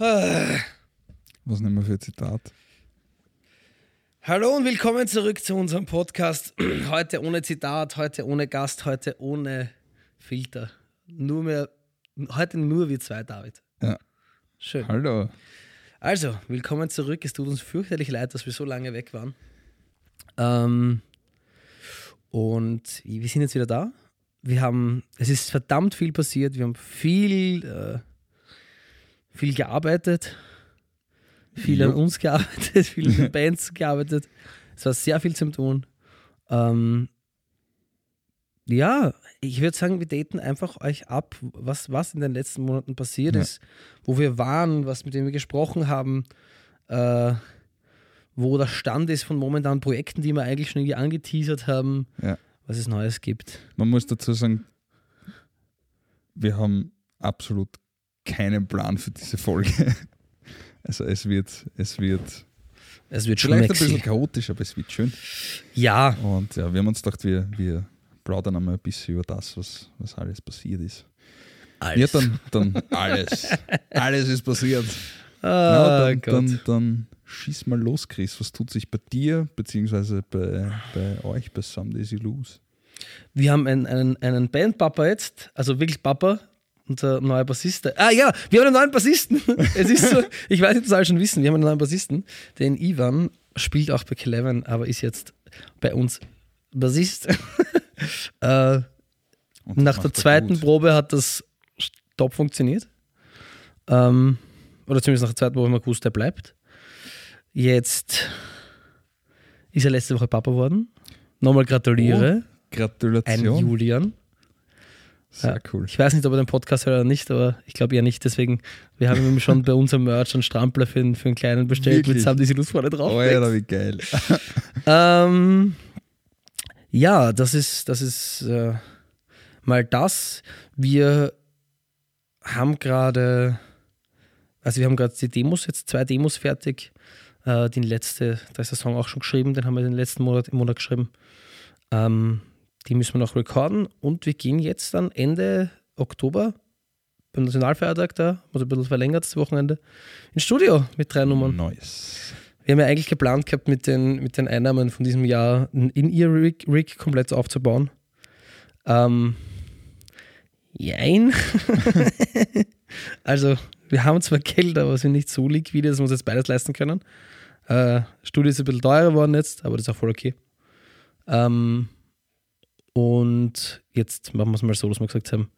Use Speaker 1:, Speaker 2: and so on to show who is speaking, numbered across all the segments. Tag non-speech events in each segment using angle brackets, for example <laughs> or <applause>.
Speaker 1: <sighs> Was nehmen wir für ein Zitat?
Speaker 2: Hallo und willkommen zurück zu unserem Podcast. <clears throat> Heute ohne Zitat, heute ohne Gast, heute ohne Filter. Nur mehr, heute nur wir zwei, David.
Speaker 1: Ja.
Speaker 2: Schön.
Speaker 1: Hallo.
Speaker 2: Also, willkommen zurück. Es tut uns fürchterlich leid, dass wir so lange weg waren. Ähm, und wir sind jetzt wieder da. Wir haben, es ist verdammt viel passiert. Wir haben viel, äh, viel gearbeitet, viel an
Speaker 1: Jo.
Speaker 2: uns gearbeitet, <laughs> viel an den <laughs> Bands gearbeitet. Es war sehr viel zum Tun. Ähm, ja, ich würde sagen, wir daten einfach euch ab, was, was in den letzten Monaten passiert
Speaker 1: Ja.
Speaker 2: ist, wo wir waren, was mit dem wir gesprochen haben, äh, wo der Stand ist von momentanen Projekten, die wir eigentlich schon irgendwie angeteasert haben,
Speaker 1: Ja.
Speaker 2: was es Neues gibt.
Speaker 1: Man muss dazu sagen, wir haben absolut keinen Plan für diese Folge. <laughs> Also es wird, es wird
Speaker 2: Es wird
Speaker 1: vielleicht ein bisschen chaotisch, aber es wird schön.
Speaker 2: Ja,
Speaker 1: Und ja, wir haben uns gedacht, wir, wir plaudern einmal ein bisschen über das, was, was alles passiert ist. Ja, dann, dann <laughs> alles. alles ist passiert.
Speaker 2: Ah,
Speaker 1: ja, dann,
Speaker 2: Gott.
Speaker 1: dann, dann schieß mal los, Chris. Was tut sich bei dir, beziehungsweise bei, bei euch, bei Some Daisy Lose?
Speaker 2: Wir haben einen, einen, einen Bandpapa jetzt, also wirklich Papa, unser neuer Bassist. Ah ja, wir haben einen neuen Bassisten. <laughs> es ist so, ich weiß nicht, ob das alle schon wissen, wir haben einen neuen Bassisten. Den Ivan spielt auch bei Cleven, aber ist jetzt bei uns Bassist. <laughs> äh, nach der
Speaker 1: er
Speaker 2: zweiten
Speaker 1: gut.
Speaker 2: Probe hat das top funktioniert. Ähm, oder zumindest nach der zweiten Probe haben wir gewusst, der bleibt. Jetzt ist er letzte Woche Papa geworden. Nochmal gratuliere. Ein
Speaker 1: Gratulation.
Speaker 2: Julian.
Speaker 1: Sehr
Speaker 2: Ja.
Speaker 1: cool.
Speaker 2: Ich weiß nicht, ob er den Podcast hört oder nicht, aber ich glaube eher nicht. Deswegen, wir haben ihm schon bei unserem Merch einen Strampler für, einen- für einen kleinen bestellt
Speaker 1: Wirklich?
Speaker 2: mit Sam diese Lust vorne drauf.
Speaker 1: Oh, Alter, wie geil. <laughs>
Speaker 2: Ähm, ja, das ist, das ist äh, mal das. Wir haben gerade, also wir haben gerade die Demos, jetzt zwei Demos fertig. Äh, die letzte, da ist der Song auch schon geschrieben, den haben wir den letzten Monat, im Monat geschrieben. Ähm, die müssen wir noch recorden und wir gehen jetzt dann Ende Oktober beim Nationalfeiertag da, also ein bisschen verlängert das Wochenende, ins Studio mit drei Nummern.
Speaker 1: Nice.
Speaker 2: Wir haben ja eigentlich geplant gehabt, mit den, mit den Einnahmen von diesem Jahr ein In-Ear-Rig Rig komplett aufzubauen. Ähm, jein. <laughs> also, wir haben zwar Geld, aber sind nicht so liquide, dass wir uns jetzt beides leisten können. Äh, Studio ist ein bisschen teurer geworden jetzt, aber das ist auch voll okay. Ähm, und jetzt machen wir es mal so, dass wir gesagt haben,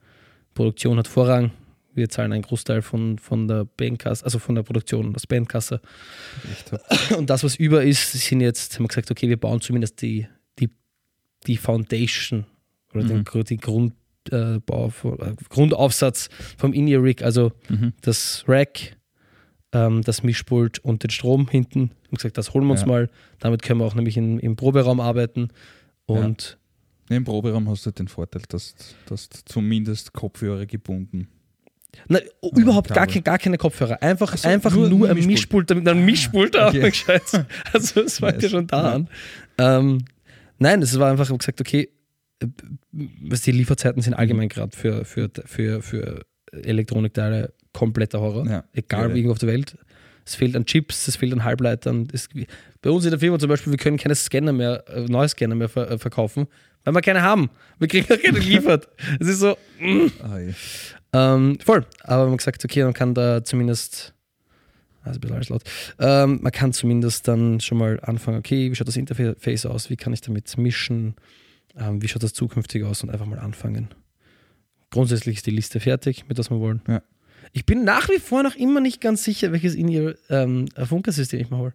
Speaker 2: Produktion hat Vorrang. Wir zahlen einen Großteil von, von der Bandkasse, also von der Produktion, das Bandkasse. Und das, was über ist, sind jetzt, haben wir gesagt, okay, wir bauen zumindest die, die, die Foundation oder den,
Speaker 1: Mhm.
Speaker 2: Gru- die Grund, äh, Bau, äh, Grundaufsatz vom In-Ear-Rig, also
Speaker 1: Mhm.
Speaker 2: das Rack, ähm, das Mischpult und den Strom hinten. Wir haben gesagt, das holen wir uns
Speaker 1: Ja.
Speaker 2: mal. Damit können wir auch nämlich in, im Proberaum arbeiten. Und
Speaker 1: Im Proberaum hast du den Vorteil, dass dass du zumindest Kopfhörer gebunden.
Speaker 2: na, überhaupt gar, kein, gar keine Kopfhörer. Einfach,
Speaker 1: Ach so,
Speaker 2: einfach
Speaker 1: nur-
Speaker 2: nur, ein
Speaker 1: Mischpult.
Speaker 2: Damit ein Mischpult da
Speaker 1: okay.
Speaker 2: gescheit. <laughs> Also es fängt ja
Speaker 1: Nice.
Speaker 2: schon da
Speaker 1: Ja.
Speaker 2: an. Ähm, nein, es war einfach, ich gesagt, okay, äh, was die Lieferzeiten sind
Speaker 1: Mhm.
Speaker 2: allgemein gerade für, für, für, für Elektronikteile kompletter Horror.
Speaker 1: Ja.
Speaker 2: Egal
Speaker 1: Ja.
Speaker 2: wie irgendwo auf der Welt. Es fehlt an Chips, es fehlt an Halbleitern. Es, bei uns in der Firma zum Beispiel, wir können keine Scanner mehr, äh, neue Scanner mehr äh, verkaufen, weil wir keine haben. Wir kriegen auch keine geliefert. Es ist so,
Speaker 1: Ei.
Speaker 2: ähm, voll. Aber man gesagt, okay, man kann da zumindest, also ein bisschen alles laut, ähm, man kann zumindest dann schon mal anfangen, okay, wie schaut das Interface aus, wie kann ich damit mischen, ähm, wie schaut das zukünftig aus und einfach mal anfangen. Grundsätzlich ist die Liste fertig, mit was wir wollen.
Speaker 1: Ja.
Speaker 2: Ich bin nach wie vor noch immer nicht ganz sicher, welches in ihr ähm, Funkersystem ich mal hole.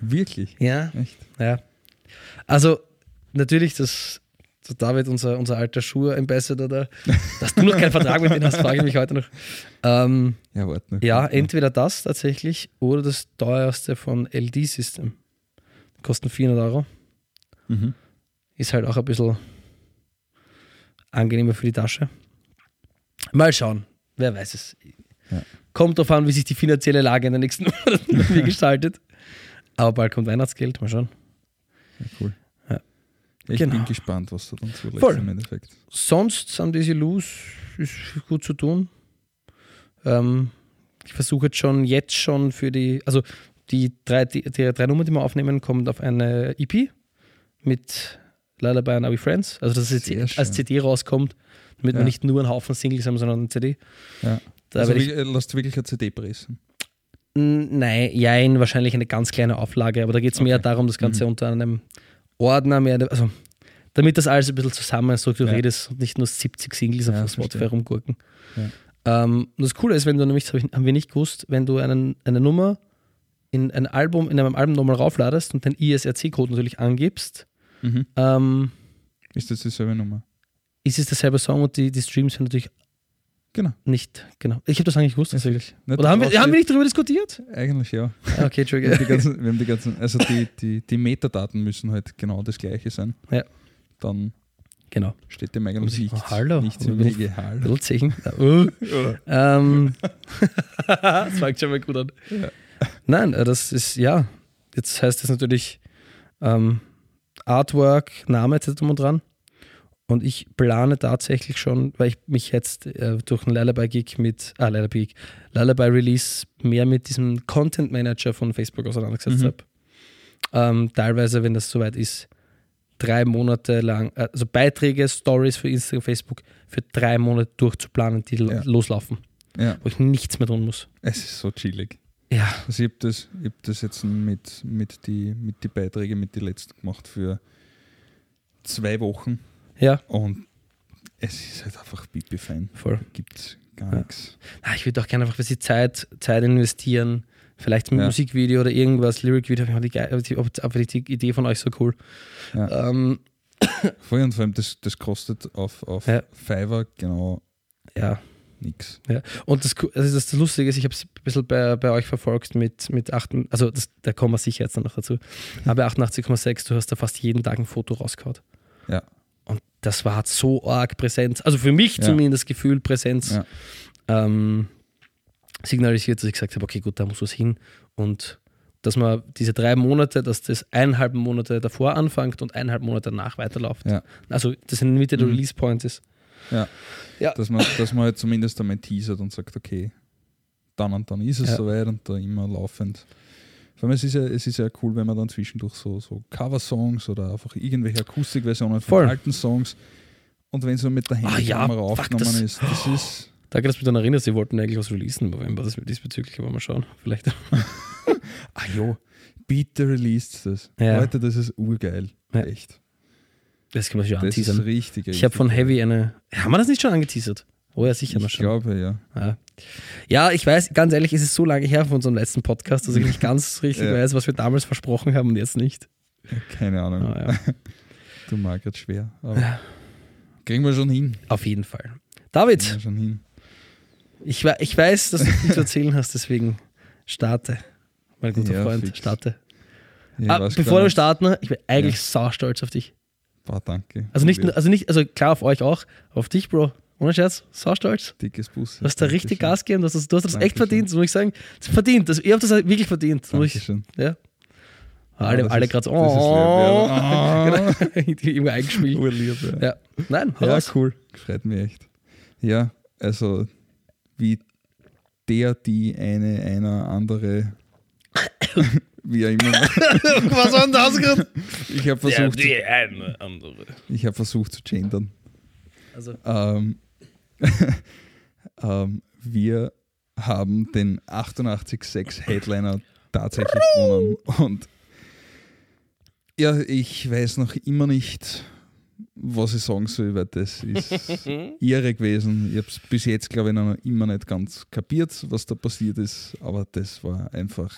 Speaker 1: Wirklich?
Speaker 2: Ja,
Speaker 1: Echt?
Speaker 2: ja. Also, natürlich, das, das David, unser, unser alter Schuhe-Ambassador da, dass du noch keinen Vertrag mit denen hast, frage ich mich heute noch. Ähm,
Speaker 1: Ja, warte noch.
Speaker 2: ja, entweder das tatsächlich oder das teuerste von LD System. Kosten 400 Euro.
Speaker 1: Mhm.
Speaker 2: Ist halt auch ein bisschen angenehmer für die Tasche. Mal schauen, wer weiß es.
Speaker 1: Ja.
Speaker 2: Kommt darauf an, wie sich die finanzielle Lage in den nächsten <laughs> Monaten <laughs> gestaltet. Aber bald kommt Weihnachtsgeld, mal schauen.
Speaker 1: Ja, cool. Ich
Speaker 2: Genau.
Speaker 1: bin gespannt, was du dann zulegst
Speaker 2: Voll.
Speaker 1: im Endeffekt.
Speaker 2: Sonst sind diese Loose ist gut zu tun. Ähm, ich versuche jetzt schon, jetzt schon für die, also die drei, die, die drei Nummern, die wir aufnehmen, kommen auf eine EP mit Lullaby and Are We Friends. Also, dass es jetzt als CD rauskommt, damit ja. wir nicht nur einen Haufen Singles haben, sondern eine CD.
Speaker 1: Ja. Da also, ich, lasst du wirklich eine CD pressen?
Speaker 2: Nein, jein, wahrscheinlich eine ganz kleine Auflage, aber da geht es okay. mehr darum, das Ganze mhm. unter einem Ordner, mehr, also damit das alles ein bisschen zusammen strukturiert ja. ist und nicht nur 70 Singles ja, auf Spotify rumgurken. Ja. Ähm, das Coole ist, wenn du nämlich, das haben wir nicht gewusst, wenn du einen, eine Nummer in ein Album, in einem Album nochmal raufladest und den ISRC-Code natürlich angibst, mhm. ähm,
Speaker 1: ist das dieselbe Nummer?
Speaker 2: Ist es derselbe Song und die, die Streams werden natürlich
Speaker 1: Genau.
Speaker 2: Nicht, genau. Ich habe das eigentlich gewusst, tatsächlich. Oder haben wir, haben wir nicht darüber diskutiert?
Speaker 1: Eigentlich ja.
Speaker 2: Ah, okay, Entschuldigung.
Speaker 1: Wir haben die ganzen, wir haben die ganzen also die, die, die Metadaten müssen halt genau das gleiche sein.
Speaker 2: Ja.
Speaker 1: Dann
Speaker 2: genau.
Speaker 1: steht dem eigentlich nicht,
Speaker 2: oh, hallo.
Speaker 1: nichts im Wege.
Speaker 2: Hallo. <laughs> Uh. ähm, <laughs> das fängt schon mal gut an. Ja. Nein, äh, das ist, ja, jetzt heißt das natürlich ähm, Artwork, Name etc. dran. Und ich plane tatsächlich schon, weil ich mich jetzt äh, durch einen Lullaby-Gig mit, ah, Lullaby-Gig, Lullaby-Release mehr mit diesem Content Manager von Facebook auseinandergesetzt mhm. habe. Ähm, teilweise, wenn das soweit ist, drei Monate lang, äh, also Beiträge, Stories für Instagram, Facebook für drei Monate durchzuplanen, die ja. loslaufen. Ja. Wo ich nichts mehr tun muss.
Speaker 1: Es ist so chillig.
Speaker 2: Ja.
Speaker 1: Also ich habe das, hab das jetzt mit, mit den mit die Beiträgen, mit den letzten gemacht für zwei Wochen
Speaker 2: ja.
Speaker 1: Und es ist halt einfach pipi-fein.
Speaker 2: Voll.
Speaker 1: Gibt es gar ja. nichts.
Speaker 2: Ah, ich würde auch gerne einfach für sie Zeit, Zeit investieren. Vielleicht ein ja. Musikvideo oder irgendwas, Lyric-Video. Die, die, die Idee von euch so cool.
Speaker 1: Ja. Ähm. <coughs> Voll und vor allem, das, das kostet auf, auf ja. Fiverr genau
Speaker 2: ja.
Speaker 1: nichts.
Speaker 2: Ja. Und das, also das, das Lustige ist, ich habe es ein bisschen bei, bei euch verfolgt mit, mit 8, also das, da kommen wir sicher jetzt noch dazu. <laughs> Aber 88,6, du hast da fast jeden Tag ein Foto rausgehauen.
Speaker 1: Ja
Speaker 2: das war so arg Präsenz, also für mich ja. zumindest Gefühl Präsenz ja. ähm, signalisiert, dass ich gesagt habe, okay, gut, da muss was hin und dass man diese drei Monate, dass das eineinhalb Monate davor anfängt und eineinhalb Monate danach weiterläuft.
Speaker 1: Ja.
Speaker 2: Also das in der Mitte der mhm. Release Point ist.
Speaker 1: Ja. ja. Dass man, dass man halt zumindest einmal teasert und sagt, okay, dann und dann ist es ja. soweit und da immer laufend. Vor allem, es ist ja, es ist ja cool, wenn man dann zwischendurch so, so Cover-Songs oder einfach irgendwelche Akustikversionen von alten Songs und wenn so mit der Handykamera ah, ja, aufgenommen das, ist, das ist.
Speaker 2: Danke, dass du mich dann erinnerst, sie wollten eigentlich was releasen im November, das diesbezüglich, aber mal schauen, vielleicht. <laughs>
Speaker 1: ah jo, bitte released das. Ja. Leute, das ist urgeil. Ja. Echt.
Speaker 2: Das kann man schon
Speaker 1: das
Speaker 2: anteasern.
Speaker 1: Ist richtig,
Speaker 2: ich habe von Heavy eine. Haben wir das nicht schon angeteasert? Oh ja, sicher
Speaker 1: ich
Speaker 2: mal schon.
Speaker 1: Ich glaube, ja.
Speaker 2: ja. Ja, ich weiß, ganz ehrlich, es ist so lange her von unserem letzten Podcast, dass ich nicht ganz <laughs> richtig ja. weiß, was wir damals versprochen haben und jetzt nicht.
Speaker 1: Keine Ahnung.
Speaker 2: Ah, ja. <laughs>
Speaker 1: Du magst jetzt schwer. Kriegen wir schon hin.
Speaker 2: Auf jeden Fall. David,
Speaker 1: schon hin.
Speaker 2: Ich, ich weiß, dass du viel zu erzählen hast, deswegen starte. Mein guter ja, Freund, fix. starte. Ja, ah, bevor wir starten, ich bin eigentlich ja. stolz auf dich.
Speaker 1: Boah, danke.
Speaker 2: Also nicht, also nicht, also klar auf euch auch, auf dich, Bro. Ohne Scherz, so stolz.
Speaker 1: Dickes Bus.
Speaker 2: Du hast da richtig Gas gegeben, du hast das, du hast das echt verdient, das muss ich sagen. Das verdient, das, ihr habt das wirklich verdient.
Speaker 1: Dankeschön.
Speaker 2: Ich, ja. Alle, ja, alle gerade so, oh, <laughs> genau, <laughs> immer eingespielt.
Speaker 1: Urlieb, ja.
Speaker 2: ja. Nein,
Speaker 1: ja, raus. cool. Freut mich echt. Ja, also wie der, die, eine, einer, andere, <coughs> wie auch immer. <laughs>
Speaker 2: Was war denn das gerade?
Speaker 1: Ich habe versucht,
Speaker 2: der, die, eine, andere.
Speaker 1: Ich habe versucht zu gendern.
Speaker 2: Also.
Speaker 1: Ähm, <laughs> ähm, wir haben den 88.6 Headliner tatsächlich gewonnen. Und ja, ich weiß noch immer nicht, was ich sagen soll, weil das ist <laughs> irre gewesen. Ich habe es bis jetzt, glaube ich, noch immer nicht ganz kapiert, was da passiert ist. Aber das war einfach,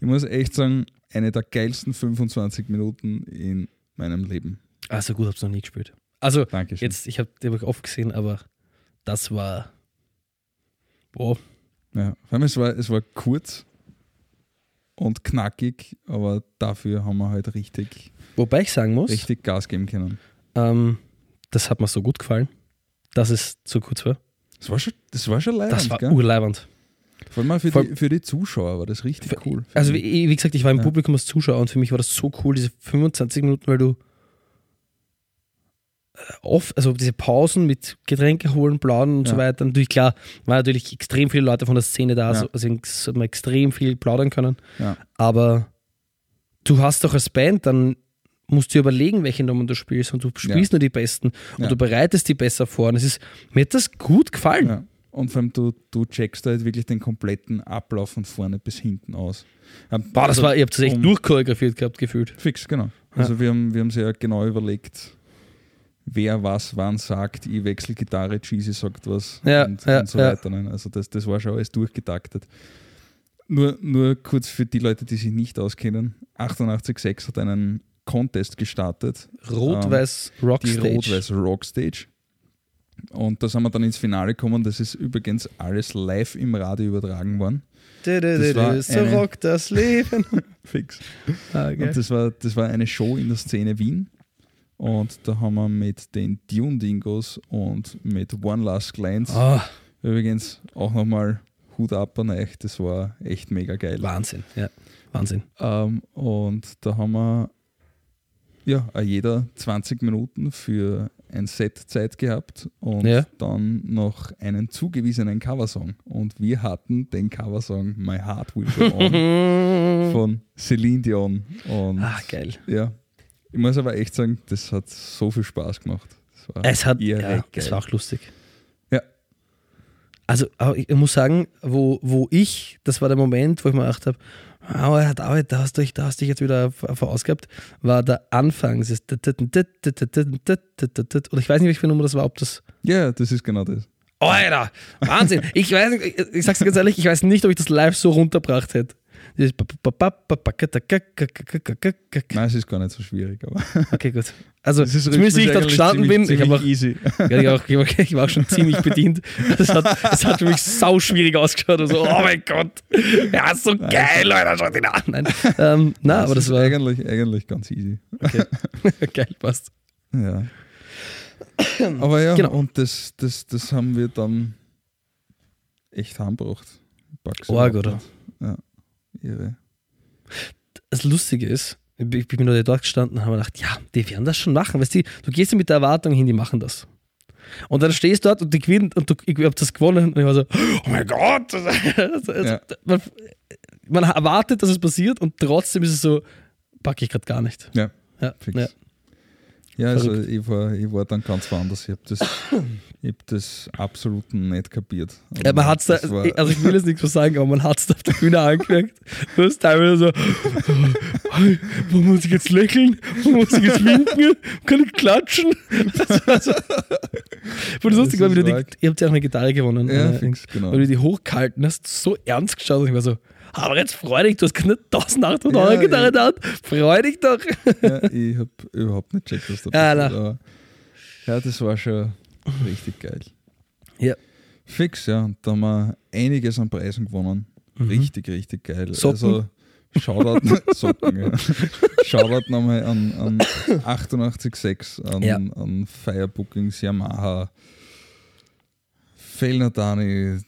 Speaker 1: ich muss echt sagen, eine der geilsten 25 Minuten in meinem Leben.
Speaker 2: Also gut, habe es noch nie gespielt. Also,
Speaker 1: Dankeschön.
Speaker 2: jetzt, ich habe den oft gesehen, aber das war. Boah.
Speaker 1: Ja, vor allem es war, es war kurz und knackig, aber dafür haben wir halt richtig.
Speaker 2: Wobei ich sagen muss.
Speaker 1: Richtig Gas geben können.
Speaker 2: Ähm, das hat mir so gut gefallen, dass es zu kurz war.
Speaker 1: Das war schon, das war schon leibend.
Speaker 2: Das war urleibend.
Speaker 1: Vor allem für, die, für die Zuschauer war das richtig cool.
Speaker 2: Also, wie, wie, gesagt, ich war im ja. Publikum als Zuschauer und für mich war das so cool, diese 25 Minuten, weil du oft, also diese Pausen mit Getränke holen, plaudern und so
Speaker 1: Ja.
Speaker 2: weiter. Natürlich, klar, waren natürlich extrem viele Leute von der Szene da,
Speaker 1: Ja.
Speaker 2: so, also es man extrem viel plaudern können.
Speaker 1: Ja.
Speaker 2: Aber du hast doch als Band dann musst du überlegen, welche Nummern du spielst und du spielst nur die besten und du bereitest die besser vor. Und es ist, mir hat das gut gefallen.
Speaker 1: Und vor allem, du, du checkst halt wirklich den kompletten Ablauf von vorne bis hinten aus. Ähm,
Speaker 2: Boah, das
Speaker 1: also
Speaker 2: war, ich habe das echt
Speaker 1: um-
Speaker 2: durchchoreografiert gehabt, gefühlt.
Speaker 1: Fix, genau. Also wir haben wir haben sehr genau überlegt, wer was wann sagt. Ich wechsle Gitarre, Cheesy sagt was
Speaker 2: Ja,
Speaker 1: und,
Speaker 2: ja,
Speaker 1: und so
Speaker 2: ja.
Speaker 1: weiter. ne? Also das, das war schon alles durchgetaktet. Nur, nur kurz für die Leute, die sich nicht auskennen. 88.6 hat einen Contest gestartet.
Speaker 2: Rot-Weiß
Speaker 1: die
Speaker 2: Rockstage.
Speaker 1: Rot-Weiß Rockstage. Und da sind wir dann ins Finale gekommen. Das ist übrigens alles live im Radio übertragen worden. War
Speaker 2: dö, So rockt das Leben. <laughs>
Speaker 1: Fix.
Speaker 2: Ah, geil.
Speaker 1: Und das war, das war eine Show in der Szene Wien. Und da haben wir mit den Dune Dingos und mit One Last Glance
Speaker 2: Ah,
Speaker 1: übrigens auch nochmal Hut ab an euch. Das war echt mega geil.
Speaker 2: Wahnsinn, ja. Wahnsinn.
Speaker 1: Ähm, und da haben wir ja jeder 20 Minuten für ein Set Zeit gehabt und
Speaker 2: Ja.
Speaker 1: dann noch einen zugewiesenen Coversong. Und wir hatten den Coversong My Heart Will Go On <laughs> von Celine Dion. Und
Speaker 2: Ah, geil.
Speaker 1: ja, ich muss aber echt sagen, das hat so viel Spaß gemacht.
Speaker 2: Es hat, ja, es war auch lustig.
Speaker 1: Ja.
Speaker 2: Also, ich muss sagen, wo, wo ich, das war der Moment, wo ich mir gedacht habe, aber David, da hast du dich, da hast du dich jetzt wieder verausgabt, war der Anfang. Oder ich weiß nicht, welche Nummer das war, ob das.
Speaker 1: ja, das ist genau das.
Speaker 2: Alter, Wahnsinn. Ich weiß ich- sag's dir ganz ehrlich, ich weiß nicht, ob ich das live so runtergebracht hätte. Dieses
Speaker 1: Nein, es ist gar nicht so schwierig, aber <laughs>
Speaker 2: Okay, gut. Also,
Speaker 1: es ist
Speaker 2: zumindest wie ich dort gestanden bin, ich, auch,
Speaker 1: easy.
Speaker 2: ja, ich, auch, ich, war, auch schon ziemlich bedient. Das hat, das hat für mich sau schwierig ausgeschaut. Und so, oh mein Gott, ja, ist so geil, Leute, schaut ihn an. Nein, ähm, na, aber das
Speaker 1: ist
Speaker 2: war
Speaker 1: eigentlich, eigentlich ganz easy.
Speaker 2: okay. <laughs> geil, passt.
Speaker 1: Ja. <clears throat> Aber ja,
Speaker 2: Genau.
Speaker 1: und das, das, das haben wir dann echt heimgebracht. Überhaupt
Speaker 2: oder?
Speaker 1: Ja, irre.
Speaker 2: Das Lustige ist, ich bin nur dort gestanden und habe gedacht, ja, die werden das schon machen. Weißt du, du gehst ja mit der Erwartung hin, die machen das. Und dann stehst du dort und die gewinnen und du, ich habe das gewonnen und ich war so, oh mein Gott. <laughs> Also, also,
Speaker 1: Ja.
Speaker 2: man, man erwartet, dass es passiert und trotzdem ist es so, packe ich gerade gar nicht.
Speaker 1: Ja,
Speaker 2: Ja,
Speaker 1: fix.
Speaker 2: ja.
Speaker 1: Ja, also ich war, ich war dann ganz woanders. Ich habe das, <coughs> ich hab das absolut nicht kapiert.
Speaker 2: Ja, man hat's da, also ich will jetzt nichts so sagen, aber man hat es auf der Bühne angemerkt. Du hast teilweise so, "Hey, wo muss ich jetzt lächeln? Wo muss ich jetzt winken? Kann ich klatschen? Das war so. Wo das lustig war, wie du die, ihr habt ja auch eine Gitarre gewonnen.
Speaker 1: Ja,
Speaker 2: äh,
Speaker 1: fix, genau.
Speaker 2: Weil du die hochgehalten hast, so ernst geschaut und ich war so, aber jetzt freu dich, du hast keine 1800 Euro
Speaker 1: Ja,
Speaker 2: Gitarre
Speaker 1: ja.
Speaker 2: Hand, freu dich doch.
Speaker 1: ja, ich habe überhaupt nicht checkt, was da
Speaker 2: Ah,
Speaker 1: passiert.
Speaker 2: na.
Speaker 1: aber ja, das war schon richtig geil.
Speaker 2: Ja.
Speaker 1: Fix, ja. Da haben wir einiges an Preisen gewonnen. Richtig, richtig geil.
Speaker 2: Mhm. Socken?
Speaker 1: Also, Shoutout, <laughs> Socken, ja. Shoutout nochmal an, an 886, an,
Speaker 2: Ja.
Speaker 1: an Firebookings, Yamaha, Fellnadani,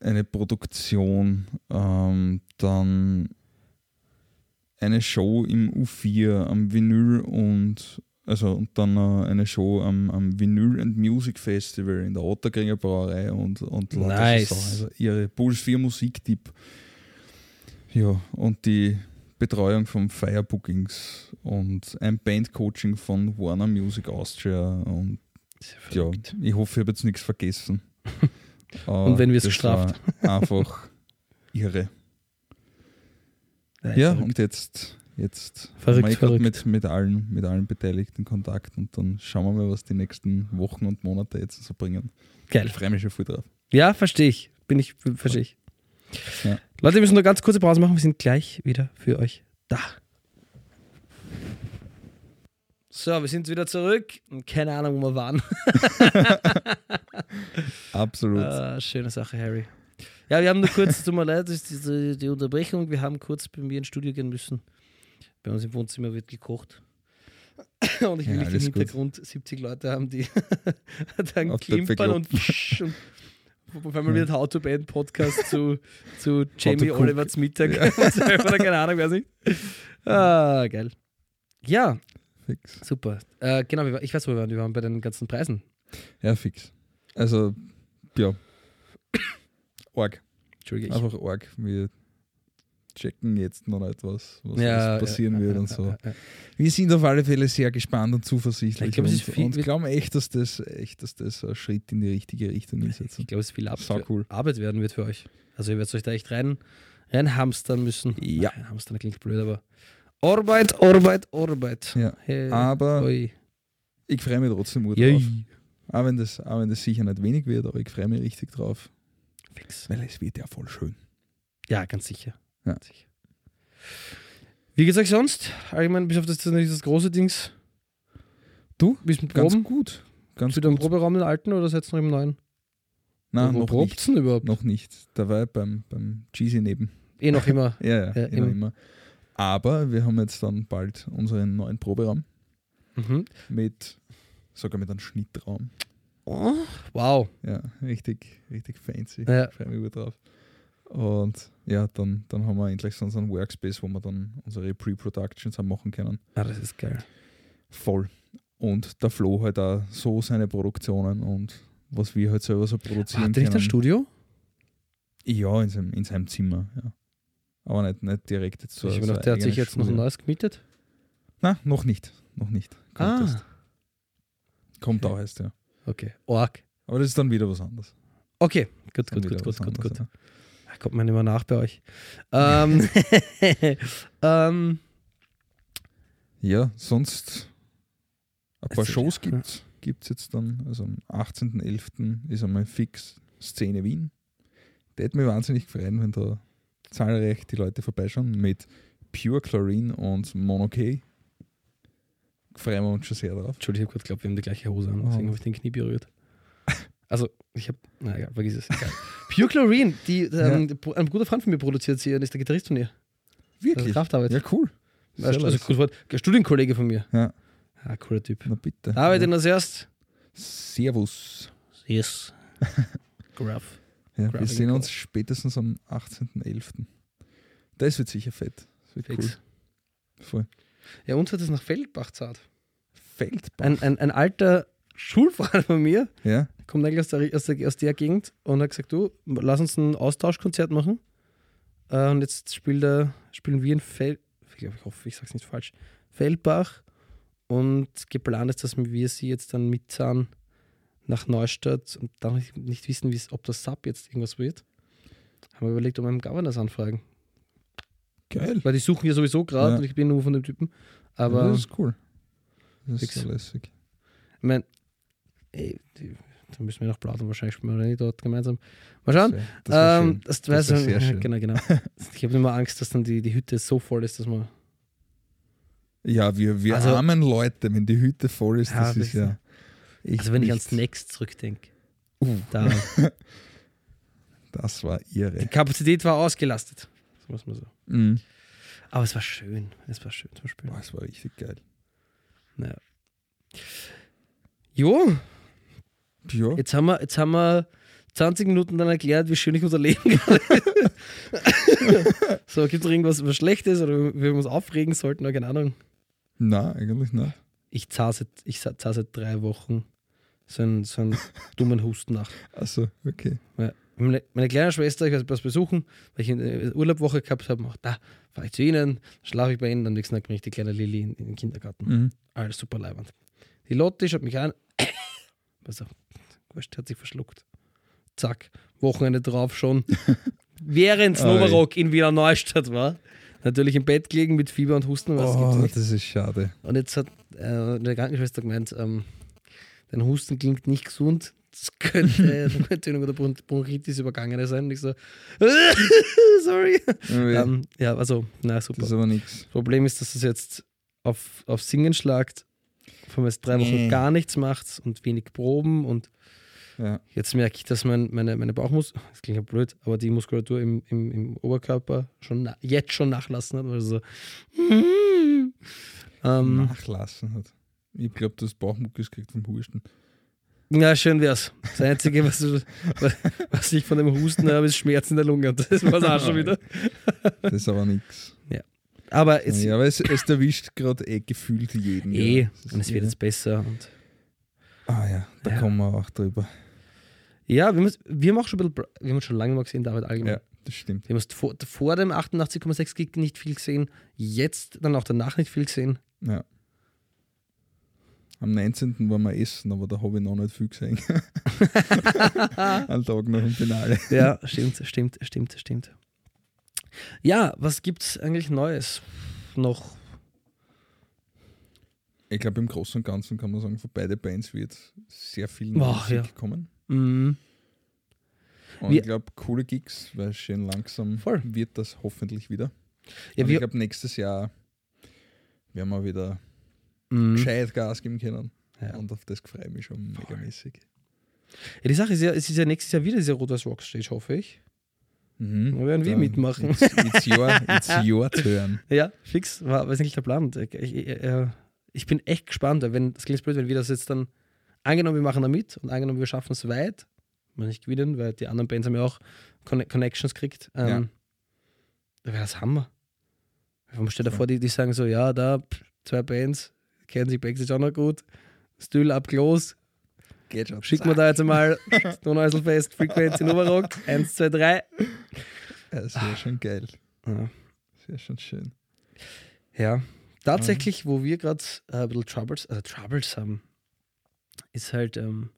Speaker 1: eine Produktion, ähm, dann eine Show im U4 am Vinyl und also und dann noch eine Show am, am Vinyl and Music Festival in der Otterkringer Brauerei und, und
Speaker 2: Nice.
Speaker 1: Also ihre Puls 4 Musiktipp. Ja, und die Betreuung von Firebookings und ein Bandcoaching von Warner Music Austria und ja, ich hoffe, ich habe jetzt nichts vergessen. <laughs>
Speaker 2: Und wenn wir's
Speaker 1: das
Speaker 2: gestraft.
Speaker 1: Einfach <laughs> irre.
Speaker 2: Ja,
Speaker 1: Ja,
Speaker 2: verrückt.
Speaker 1: und jetzt, jetzt
Speaker 2: Verrückt,
Speaker 1: wir eh
Speaker 2: verrückt.
Speaker 1: mit, mit, allen, mit allen Beteiligten Kontakt und dann schauen wir mal, was die nächsten Wochen und Monate jetzt so bringen.
Speaker 2: Geil.
Speaker 1: Ich freue mich schon viel drauf.
Speaker 2: Ja, verstehe ich. Bin ich, verstehe ich.
Speaker 1: Ja.
Speaker 2: Leute, wir müssen nur ganz kurze Pause machen. Wir sind gleich wieder für euch da. So, wir sind wieder zurück. Keine Ahnung, wo wir waren. <laughs>
Speaker 1: Absolut.
Speaker 2: Ah, schöne Sache, Harry. Ja, wir haben nur kurz, tut mir leid, diese, die Unterbrechung. Wir haben kurz bei mir ins Studio gehen müssen. Bei uns im Wohnzimmer wird gekocht. <coughs> Und ich will
Speaker 1: Ja,
Speaker 2: nicht im
Speaker 1: alles gut.
Speaker 2: Hintergrund 70 Leute haben, die <laughs> dann
Speaker 1: Auf
Speaker 2: klimpern und, und auf einmal wird How to Band Podcast zu, zu Jamie
Speaker 1: cook.
Speaker 2: Olivers Mittag <laughs> oder keine Ahnung, weiß ich. Ah, geil. Ja,
Speaker 1: fix.
Speaker 2: Super. Äh, genau, ich weiß, wo wir waren. Wir waren bei den ganzen Preisen.
Speaker 1: Ja, fix. Also, ja. <coughs> Org.
Speaker 2: Entschuldige. ich-
Speaker 1: Einfach arg. Wir checken jetzt noch nicht, was, was,
Speaker 2: Ja,
Speaker 1: was passieren
Speaker 2: ja,
Speaker 1: wird
Speaker 2: ja,
Speaker 1: und so. Wir sind auf alle Fälle sehr gespannt und zuversichtlich
Speaker 2: Ich glaube, es
Speaker 1: und,
Speaker 2: ist viel-
Speaker 1: und glauben echt, dass das echt, dass das ein Schritt in die richtige Richtung ist. Jetzt.
Speaker 2: Ich glaube, es ist viel Arbeit,
Speaker 1: Sau cool.
Speaker 2: Arbeit werden wird für euch. Also ihr werdet euch da echt rein, rein hamstern müssen.
Speaker 1: Ja.
Speaker 2: Nein, hamstern klingt blöd, aber Arbeit, Arbeit, Arbeit.
Speaker 1: Ja.
Speaker 2: Hey,
Speaker 1: Aber
Speaker 2: oi.
Speaker 1: ich freue mich trotzdem gut
Speaker 2: Yay.
Speaker 1: drauf. Auch wenn, das, auch wenn das sicher nicht wenig wird, aber ich freue mich richtig drauf.
Speaker 2: Fix.
Speaker 1: Weil es wird ja voll schön.
Speaker 2: Ja, ganz sicher.
Speaker 1: Ja.
Speaker 2: Ganz. Wie geht's euch sonst? Allgemein, bis auf das, das, große Dings.
Speaker 1: Du?
Speaker 2: Bist mit
Speaker 1: Ganz
Speaker 2: Proben?
Speaker 1: gut. Ganz
Speaker 2: Bist du im. Proberaum den alten oder seid noch im neuen?
Speaker 1: Nein, noch
Speaker 2: probt's
Speaker 1: nicht.
Speaker 2: überhaupt?
Speaker 1: Noch nicht. Da war ich beim, beim Cheesy neben.
Speaker 2: Eh noch immer. <laughs>
Speaker 1: Ja, ja,
Speaker 2: Ja,
Speaker 1: immer,
Speaker 2: immer.
Speaker 1: immer. Aber wir haben jetzt dann bald unseren neuen Proberaum
Speaker 2: mhm.
Speaker 1: mit, sogar mit einem Schnittraum.
Speaker 2: oh, wow.
Speaker 1: Ja, richtig, richtig fancy.
Speaker 2: Ja.
Speaker 1: Ich freue mich gut drauf. Und ja, dann, dann haben wir endlich so unseren Workspace, wo wir dann unsere Pre-Productions haben machen können.
Speaker 2: Ah, das ist geil.
Speaker 1: Voll. Und der Flo halt auch so seine Produktionen und was wir halt selber so produzieren
Speaker 2: Hat der nicht ein. Studio?
Speaker 1: Ja, in seinem, in seinem Zimmer, ja. Aber nicht, nicht direkt jetzt so.
Speaker 2: ich habe
Speaker 1: so
Speaker 2: gedacht, der hat sich jetzt noch ein neues gemietet.
Speaker 1: Nein, noch nicht. Noch nicht. Kommt
Speaker 2: Ah,
Speaker 1: erst. Kommt
Speaker 2: Okay.
Speaker 1: auch erst, ja.
Speaker 2: okay. Org.
Speaker 1: Aber das ist dann wieder was anderes.
Speaker 2: Okay, gut, gut, gut, gut, gut, gut. Da kommt man immer nach bei euch. Ähm, <laughs> ähm,
Speaker 1: Ja, sonst ein paar Shows gibt es jetzt dann. Also am 18.11. ist einmal fix Szene Wien. Der hätte mich wahnsinnig freuen, wenn da zahlreich die Leute vorbeischauen mit Pure Chlorine und Mono K. Freuen wir uns schon sehr drauf.
Speaker 2: Entschuldigung, ich habe gerade geglaubt, wir haben die gleiche Hose an,
Speaker 1: Oh.
Speaker 2: deswegen habe ich den Knie berührt. Also, ich habe, na egal, vergiss es. Pure Chlorine, die, <laughs> ähm, ein guter Freund von mir produziert sie und ist der Gitarrist von ihr. Also
Speaker 1: Wirklich?
Speaker 2: Kraftarbeit.
Speaker 1: Ja, cool. Sehr
Speaker 2: also, gutes Wort. Studienkollege von mir.
Speaker 1: Ja.
Speaker 2: Ah, cooler Typ.
Speaker 1: Na bitte.
Speaker 2: Arbeit
Speaker 1: ja.
Speaker 2: ja. als erst.
Speaker 1: Servus.
Speaker 2: Yes. <laughs> Graph.
Speaker 1: Ja, wir sehen uns spätestens am 18.11. Das wird sicher fett. Das wird
Speaker 2: Fix.
Speaker 1: cool. Voll.
Speaker 2: Ja, uns hat es nach Feldbach zahlt.
Speaker 1: Feldbach.
Speaker 2: Ein, ein, ein alter Schulfreund von mir,
Speaker 1: ja?
Speaker 2: Kommt eigentlich aus der, aus, der, aus der Gegend und hat gesagt, du, lass uns ein Austauschkonzert machen. Äh, und jetzt spielt er, spielen wir in Fel ich hoffe, ich sage es nicht falsch, Feldbach. Und geplant ist, dass wir sie jetzt dann mitzahlen nach Neustadt und dann nicht- wissen, ob das Sub jetzt irgendwas wird. Haben wir überlegt, ob wir beim Governors anfragen.
Speaker 1: Geil.
Speaker 2: Weil die suchen ja sowieso gerade
Speaker 1: Ja.
Speaker 2: und ich bin nur von dem Typen. Aber
Speaker 1: ja, das ist cool. Das ist sehr lässig.
Speaker 2: Ich meine, da müssen wir noch plaudern, wahrscheinlich spielen wir nicht dort gemeinsam. Mal schauen.
Speaker 1: Das
Speaker 2: ähm, das,
Speaker 1: Das
Speaker 2: weiß
Speaker 1: wär
Speaker 2: ich-
Speaker 1: sehr schön. <laughs>
Speaker 2: Genau, genau. Ich habe immer Angst, dass dann die, die Hütte so voll ist, dass man.
Speaker 1: Ja, wir, wir
Speaker 2: Also-
Speaker 1: armen Leute, wenn die Hütte voll ist,
Speaker 2: Ja,
Speaker 1: das ist ja. echt
Speaker 2: Also wenn ich
Speaker 1: nichts.
Speaker 2: ans Next zurückdenke.
Speaker 1: Uh,
Speaker 2: Da, <laughs>
Speaker 1: das war
Speaker 2: die
Speaker 1: irre.
Speaker 2: Kapazität war ausgelastet. Das muss man so.
Speaker 1: Mhm.
Speaker 2: Aber es war schön. Es war schön zum Spielen.
Speaker 1: Boah, das war richtig geil.
Speaker 2: Naja. Jo,
Speaker 1: Ja,
Speaker 2: jetzt haben, wir, jetzt haben wir 20 Minuten dann erklärt, wie schön ich unser Leben gerade <laughs> So, gibt es noch irgendwas was Schlechtes oder wie wir uns aufregen sollten? Oder keine Ahnung.
Speaker 1: nein, eigentlich nicht.
Speaker 2: Ich zahle seit, ich zahl seit drei Wochen so einen, so einen dummen Husten nach.
Speaker 1: Achso, okay.
Speaker 2: Ja. Meine, meine kleine Schwester, ich werde was besuchen, weil ich eine Urlaubwoche gehabt habe, auch da fahre ich zu ihnen, schlafe ich bei ihnen, am nächsten Tag bringe ich die kleine Lilly in, in den Kindergarten.
Speaker 1: Mhm.
Speaker 2: Alles super leibend. Die Lotte schaut mich an. Also, wurscht, hat sich verschluckt. Zack, Wochenende drauf schon. <laughs> Während. Novarock in Wiener Neustadt war. Natürlich im Bett gelegen mit Fieber und Husten. Was gibt's
Speaker 1: Oh,
Speaker 2: nicht.
Speaker 1: das ist schade.
Speaker 2: Und jetzt hat äh, eine Krankenschwester gemeint, ähm, dein Husten klingt nicht gesund. Das könnte eine Entzündung oder Bron- Bronchitis übergangene sein. Und ich so, <laughs> sorry.
Speaker 1: Ja,
Speaker 2: Ähm, ja, also, na super.
Speaker 1: das ist aber nichts.
Speaker 2: Problem ist, dass es jetzt auf, auf Singen schlagt, von jetzt drei Wochen
Speaker 1: Nee.
Speaker 2: gar nichts macht und wenig Proben und
Speaker 1: Ja.
Speaker 2: jetzt merke ich, dass mein, meine, meine Bauchmus, das klingt ja blöd, aber die Muskulatur im, im, im Oberkörper schon na, jetzt schon nachlassen hat. Also so, <laughs> ähm,
Speaker 1: Nachlassen hat. Ich glaube, du hast Bauchmuckis gekriegt vom Husten.
Speaker 2: ja, schön wär's. Das Einzige, was, was ich von dem Husten habe, ist Schmerz in der Lunge. Und das war's auch schon wieder.
Speaker 1: Das ist aber nichts.
Speaker 2: Ja. Aber jetzt,
Speaker 1: ja, aber es, es erwischt gerade eh gefühlt jeden.
Speaker 2: eh,
Speaker 1: ja.
Speaker 2: Und es wird jetzt besser. Und
Speaker 1: Ah ja, da
Speaker 2: Ja.
Speaker 1: kommen wir auch drüber.
Speaker 2: ja, wir, müssen, wir haben auch schon ein bisschen, wir haben schon lange mal gesehen, David allgemein.
Speaker 1: Ja, das stimmt.
Speaker 2: Wir haben vor, vor dem 88,6 Gig nicht viel gesehen, jetzt dann auch danach nicht viel gesehen.
Speaker 1: Ja. Am 19. waren wir essen, aber da habe ich noch nicht viel gesehen. <laughs> <laughs> Einen Tag nach dem Finale.
Speaker 2: Ja, stimmt, stimmt, stimmt, stimmt. Ja, was gibt's eigentlich Neues noch?
Speaker 1: Ich glaube, im Großen und Ganzen kann man sagen, für beide Bands wird sehr viel Musik
Speaker 2: ja.
Speaker 1: kommen.
Speaker 2: Mm,
Speaker 1: Und
Speaker 2: Wir-
Speaker 1: ich glaube, coole Gigs, weil schön langsam
Speaker 2: Voll.
Speaker 1: wird das hoffentlich wieder.
Speaker 2: ja,
Speaker 1: ich glaube, nächstes Jahr werden wir wieder
Speaker 2: mm,
Speaker 1: gescheit Gas geben können.
Speaker 2: Ja.
Speaker 1: Und auf das freue ich mich schon megamäßig.
Speaker 2: ja, die Sache ist ja, es ist ja nächstes Jahr wieder diese Rot-Weiß Rockstage, hoffe ich.
Speaker 1: Mhm.
Speaker 2: Da werden wir mitmachen.
Speaker 1: It's, it's, your, it's <laughs> your turn.
Speaker 2: Ja, fix, war, war nicht geplant. Ich, ich, äh, ich bin echt gespannt, wenn das klingt blöd, wenn wir das jetzt dann angenommen, wir machen da mit und angenommen, wir schaffen es weit, wir nicht gewinnen, weil die anderen Bands haben ja auch Conne Connections gekriegt, ähm,
Speaker 1: Ja.
Speaker 2: dann wäre das Hammer. Man stellt dir
Speaker 1: Voll.
Speaker 2: vor, die, die sagen so, ja, da zwei Bands, kennen sich Backstage auch noch gut, Stühl ab Klos,
Speaker 1: Geht schon.
Speaker 2: schicken wir da jetzt einmal Donauiselfest, Frequency, Novarock, 1, 2, 3.
Speaker 1: Ja, das wäre schon geil.
Speaker 2: Ja.
Speaker 1: Das wäre schon schön.
Speaker 2: Ja, tatsächlich, wo wir gerade äh, ein bisschen Troubles, also Troubles haben, ist halt ähm,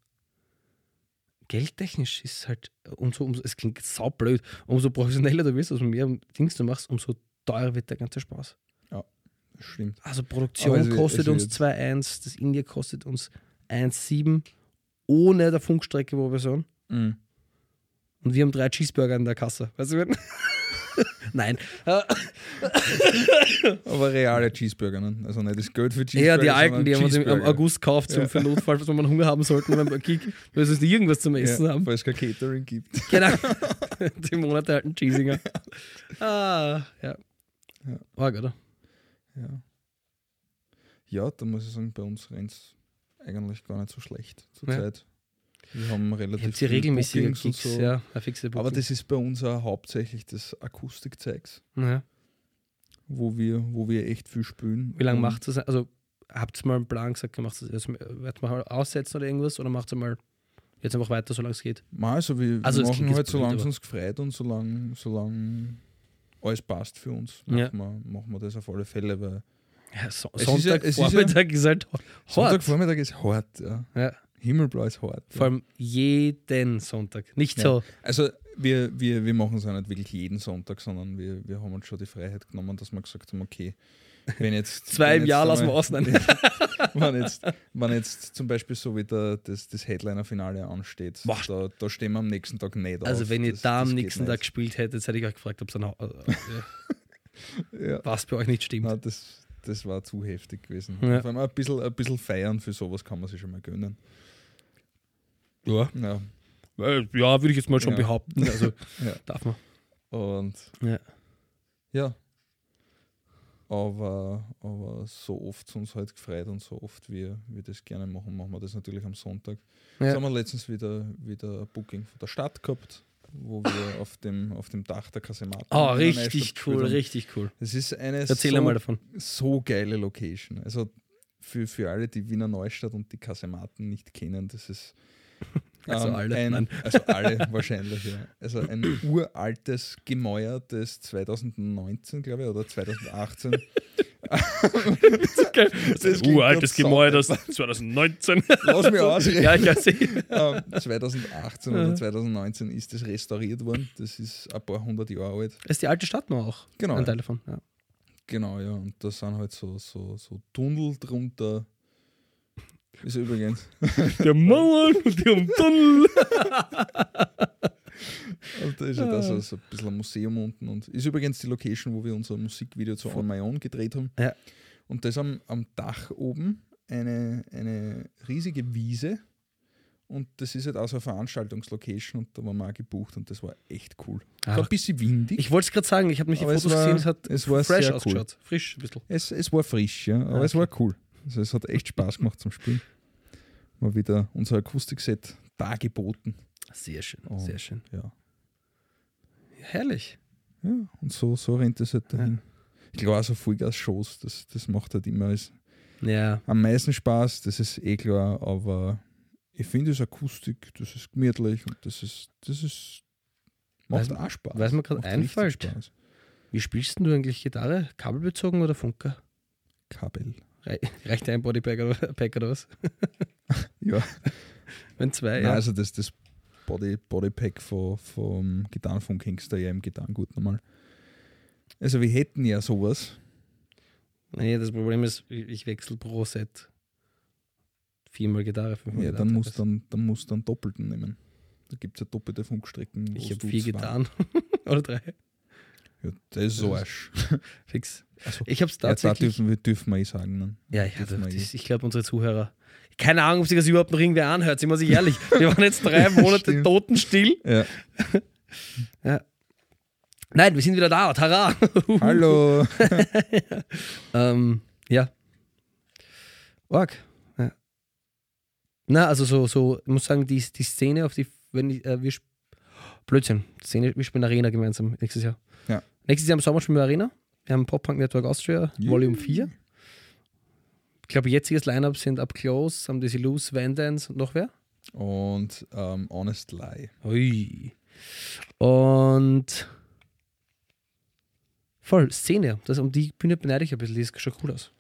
Speaker 2: geldtechnisch ist halt umso, umso, es klingt saublöd, umso professioneller du wirst, umso mehr Dings du machst, umso teurer wird der ganze Spaß.
Speaker 1: Das stimmt.
Speaker 2: Also Produktion
Speaker 1: es
Speaker 2: kostet
Speaker 1: es
Speaker 2: uns
Speaker 1: wird-
Speaker 2: 2,1, das India kostet uns 1,7 ohne der Funkstrecke, wo wir sind.
Speaker 1: Mhm.
Speaker 2: Und wir haben drei Cheeseburger in der Kasse. Weißt du? <laughs> Nein.
Speaker 1: Aber reale Cheeseburger, ne? Also nicht das Geld für Cheeseburger.
Speaker 2: Ja, die alten, die haben wir uns im. August gekauft,
Speaker 1: Ja.
Speaker 2: für Notfall, falls wir mal Hunger haben sollten beim Gig, weil es nicht irgendwas zum Essen
Speaker 1: ja,
Speaker 2: haben.
Speaker 1: Weil es kein Catering gibt.
Speaker 2: Genau. <laughs> die Monate alten Cheesinger. Ah, ja.
Speaker 1: Ja.
Speaker 2: Arg, oder?
Speaker 1: Ja. Ja, da muss ich sagen, bei uns rennt es eigentlich gar nicht so schlecht zur
Speaker 2: Ja.
Speaker 1: Wir haben relativ
Speaker 2: sie
Speaker 1: viel
Speaker 2: regelmäßig
Speaker 1: Bookings und
Speaker 2: Gigs,
Speaker 1: so.
Speaker 2: ja,
Speaker 1: Aber das ist bei uns auch hauptsächlich das Akustikzeugs,
Speaker 2: ja.
Speaker 1: wo wir, wo wir echt viel spielen.
Speaker 2: Wie lange macht es? Also, habt ihr mal einen Plan gesagt, macht es wird mal aussetzen oder irgendwas oder macht ihr mal jetzt einfach weiter, solange es geht?
Speaker 1: Also wir,
Speaker 2: Also
Speaker 1: wir machen halt, solange es uns gefreut und solange, solange alles passt für uns,
Speaker 2: Ja.
Speaker 1: machen, wir, machen wir das auf alle Fälle, weil
Speaker 2: Ja, so,
Speaker 1: Es ist ja-
Speaker 2: Sonntag
Speaker 1: es ist ja-
Speaker 2: Vormittag ist, halt hart.
Speaker 1: Sonntagvormittag ist hart, ja.
Speaker 2: Ja.
Speaker 1: Himmelblau ist hart.
Speaker 2: Vor
Speaker 1: ja.
Speaker 2: allem jeden Sonntag. Nicht
Speaker 1: Ja.
Speaker 2: so.
Speaker 1: Also wir, wir, wir machen es auch nicht wirklich jeden Sonntag, sondern wir, wir haben uns schon die Freiheit genommen, dass wir gesagt haben, okay, wenn jetzt <laughs>
Speaker 2: Zwei
Speaker 1: wenn
Speaker 2: im
Speaker 1: jetzt
Speaker 2: Jahr lassen wir ausnehmen. <laughs>
Speaker 1: wenn, jetzt, wenn jetzt zum Beispiel so wie der, das, das Headliner-Finale ansteht,
Speaker 2: Boah.
Speaker 1: da, da stehen wir am nächsten Tag nicht
Speaker 2: Also
Speaker 1: auf.
Speaker 2: wenn ihr
Speaker 1: Das-
Speaker 2: da am nächsten Tag gespielt hättet, hätte ich euch gefragt, ob es äh, <laughs>
Speaker 1: Ja.
Speaker 2: was bei euch nicht stimmt.
Speaker 1: Nein, das, das war zu heftig gewesen.
Speaker 2: Ja.
Speaker 1: Vor allem ein bisschen, ein bisschen feiern für sowas kann man sich schon mal gönnen.
Speaker 2: Ja.
Speaker 1: Ja.
Speaker 2: Ja, würde ich jetzt mal schon
Speaker 1: Ja.
Speaker 2: behaupten. Also <laughs>
Speaker 1: Ja.
Speaker 2: darf man.
Speaker 1: Und
Speaker 2: Ja.
Speaker 1: ja. Aber, aber so oft es uns halt gefreut und so oft wir, wir das gerne machen, machen wir das natürlich am Sonntag. Jetzt
Speaker 2: Ja.
Speaker 1: haben wir letztens wieder, wieder ein Booking von der Stadt gehabt, wo wir auf dem, auf dem Dach der Kasematten.
Speaker 2: Oh, richtig cool, richtig cool.
Speaker 1: Das ist eine
Speaker 2: Erzähl
Speaker 1: so,
Speaker 2: einmal davon.
Speaker 1: so geile Location. Also für, für alle, die Wiener Neustadt und die Kasematten nicht kennen, das ist <laughs>
Speaker 2: Also
Speaker 1: ähm,
Speaker 2: alle,
Speaker 1: Ein, <laughs> also alle wahrscheinlich, ja. Also ein uraltes Gemäuer, das 2019, glaube ich, oder 2018. <laughs> Das <laughs>
Speaker 2: uraltes Gemäuer, das
Speaker 1: sauber.
Speaker 2: 2019.
Speaker 1: Lass mich <laughs> ausreden.
Speaker 2: ja, ich. <laughs>
Speaker 1: Ähm, 2018
Speaker 2: Ja.
Speaker 1: oder 2019 ist das restauriert worden. Das ist ein paar hundert Jahre alt.
Speaker 2: Das ist die alte Stadt noch auch.
Speaker 1: Genau.
Speaker 2: Ein Teil davon. Ja.
Speaker 1: Genau, ja. Und da sind halt so, so, so Tunnel drunter. Ist übrigens.
Speaker 2: Der Mauern und der Tunnel.
Speaker 1: Und da ist ja da so, so ein bisschen ein Museum unten. Und ist übrigens die Location, wo wir unser Musikvideo zu On My Own gedreht haben.
Speaker 2: Ja.
Speaker 1: Und da ist am, am Dach oben eine, eine riesige Wiese. Und das ist halt auch so eine Veranstaltungslocation und da waren wir auch gebucht und das war echt cool.
Speaker 2: Ah,
Speaker 1: war ein bisschen windig.
Speaker 2: Ich wollte es gerade sagen, ich habe mich die
Speaker 1: Aber es
Speaker 2: Fotos
Speaker 1: war-
Speaker 2: gesehen, es hat
Speaker 1: es war
Speaker 2: fresh
Speaker 1: sehr cool.
Speaker 2: ausgeschaut. Frisch ein bisschen.
Speaker 1: Es, es war frisch, ja, aber
Speaker 2: Ah,
Speaker 1: es war cool. Also es hat echt Spaß gemacht zum Spielen. Mal wieder unser Akustikset dargeboten.
Speaker 2: Sehr schön,
Speaker 1: Oh.
Speaker 2: sehr schön.
Speaker 1: Ja.
Speaker 2: Herrlich.
Speaker 1: ja und so, so rennt es halt dahin. ich glaube auch so Vollgas-Shows, das, das macht halt immer als,
Speaker 2: Ja.
Speaker 1: am meisten Spaß, das ist eh klar, aber ich finde es Akustik, das ist gemütlich und das ist, das ist, macht
Speaker 2: Weiß-
Speaker 1: auch Spaß.
Speaker 2: weiß mir
Speaker 1: Macht richtig
Speaker 2: einfällt.
Speaker 1: Spaß.
Speaker 2: Wie spielst denn du eigentlich Gitarre? Kabelbezogen oder Funker?
Speaker 1: Kabel.
Speaker 2: Rei- <laughs> Reicht ein Bodypack oder, Pack oder was? <laughs>
Speaker 1: Ja, <laughs>
Speaker 2: Wenn zwei,
Speaker 1: Nein,
Speaker 2: ja.
Speaker 1: also das, das Body, Bodypack von, vom Gitarrenfunk hängst du ja im Gitarrengut nochmal. Also wir hätten ja sowas.
Speaker 2: Nee, das Problem ist, ich ich wechsle pro Set. Viermal Gitarre, fünfmal
Speaker 1: Ja, dann musst du dann, dann musst einen doppelten nehmen. Da gibt es ja doppelte Funkstrecken.
Speaker 2: Ich habe vier Gitarren. <laughs> oder drei.
Speaker 1: Ja, das ist so Arsch. <laughs>
Speaker 2: Fix.
Speaker 1: Also,
Speaker 2: Ich habe es
Speaker 1: ja, da
Speaker 2: tatsächlich.
Speaker 1: dürfen wir, dürfen wir eh sagen. Ne?
Speaker 2: Ja,
Speaker 1: eh.
Speaker 2: das, ich glaube, unsere Zuhörer. Keine Ahnung, ob sich das überhaupt noch irgendwer anhört, sind wir sich ehrlich. Wir waren jetzt drei <laughs> Monate totenstill. <laughs>
Speaker 1: Ja.
Speaker 2: Nein, wir sind wieder da. Tara. <laughs>
Speaker 1: Hallo!
Speaker 2: ähm, ja. Org. Ja. Na, also so, so, ich muss sagen, die, die Szene, auf die, wenn ich, äh, wir Blödsinn, Szene, wir spielen Arena gemeinsam nächstes Jahr.
Speaker 1: Ja.
Speaker 2: Nächstes Jahr im Sommer spielen wir Arena. Wir haben Pop Punk Network Austria,
Speaker 1: Yeah.
Speaker 2: Volume 4. Ich glaube, jetziges Line-Up sind Up Close, Some Dizzy Loose, Van Dance und noch wer?
Speaker 1: Und ähm, Honest Lie.
Speaker 2: Ui. Und voll, Szene. Das, um die Bühne beneide ich ein bisschen, die ist schon cool aus.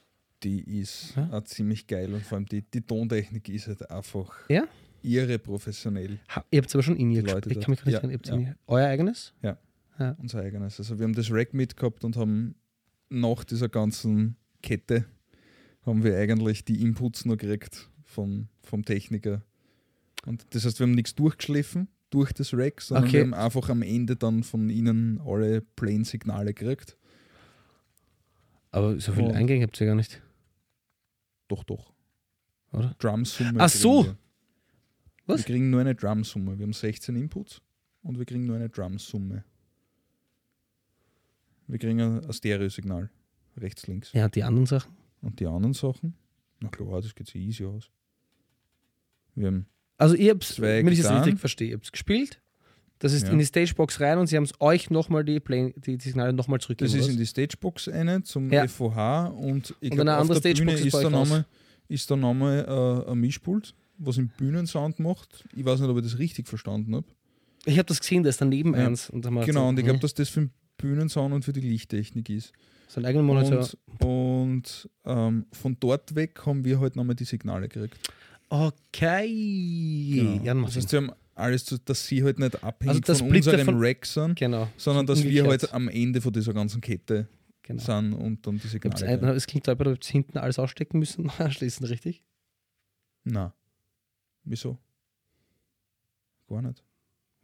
Speaker 1: Die ist
Speaker 2: Ja.
Speaker 1: auch ziemlich geil und vor allem die, die Tontechnik ist halt einfach
Speaker 2: Ja?
Speaker 1: irre professionell.
Speaker 2: Ha, ihr habt aber schon in ihr
Speaker 1: Leute
Speaker 2: gespielt. Ich kann mich gar nicht
Speaker 1: Ja,
Speaker 2: erinnern.
Speaker 1: Ja.
Speaker 2: Euer eigenes?
Speaker 1: unser eigenes. Also wir haben das Rack mitgehabt und haben nach dieser ganzen Kette haben wir eigentlich die Inputs noch gekriegt vom, vom Techniker. Und das heißt, wir haben nichts durchgeschliffen durch das Rack, sondern
Speaker 2: Okay.
Speaker 1: wir haben einfach am Ende dann von ihnen alle Plain-Signale gekriegt.
Speaker 2: Aber so viele Eingänge habt ihr gar nicht,
Speaker 1: Doch, doch.
Speaker 2: oder?
Speaker 1: Drumsumme.
Speaker 2: Ach so.
Speaker 1: Wir.
Speaker 2: Was?
Speaker 1: Wir kriegen nur eine Drumsumme. Wir haben 16 Inputs und wir kriegen nur eine Drumsumme. Wir kriegen ein ein Stereosignal. Rechts, links.
Speaker 2: Ja, die anderen Sachen.
Speaker 1: Und die anderen Sachen? Na klar, das geht sich easy aus. Wir haben,
Speaker 2: Also ihr habt, wenn ich das richtig verstehe, ihr habt es gespielt, das ist
Speaker 1: Ja.
Speaker 2: in die Stagebox rein und sie haben es euch nochmal die, Play, die, Signale nochmal
Speaker 1: das
Speaker 2: zurückgegeben.
Speaker 1: ist
Speaker 2: oder
Speaker 1: in die Stagebox eine zum
Speaker 2: Ja.
Speaker 1: FOH und ich glaube, auf der Bühne
Speaker 2: Stagebox ist
Speaker 1: ist da nochmal ist da nochmal äh, ein Mischpult, was im Bühnensound macht. Ich weiß nicht, ob ich das richtig verstanden habe.
Speaker 2: ich habe das gesehen, da ist daneben
Speaker 1: Ja.
Speaker 2: eins. Und
Speaker 1: Genau, und ich glaube, dass das für den Bühnensound und für die Lichttechnik ist.
Speaker 2: So einen eigenen Monitor.
Speaker 1: Und, und ähm, von dort weg haben wir halt nochmal die Signale gekriegt.
Speaker 2: Okay.
Speaker 1: Genau.
Speaker 2: Ja,
Speaker 1: das heißt, wir haben alles, zu, dass sie halt nicht abhängig
Speaker 2: Also der
Speaker 1: von unserem
Speaker 2: davon-
Speaker 1: Rack sind,
Speaker 2: genau.
Speaker 1: sondern dass wir halt am Ende von dieser ganzen Kette
Speaker 2: genau.
Speaker 1: sind und dann die Signale.
Speaker 2: es klingt aber habt hinten alles ausstecken müssen, <laughs> anschließen, richtig?
Speaker 1: Nein. Wieso? Gar nicht.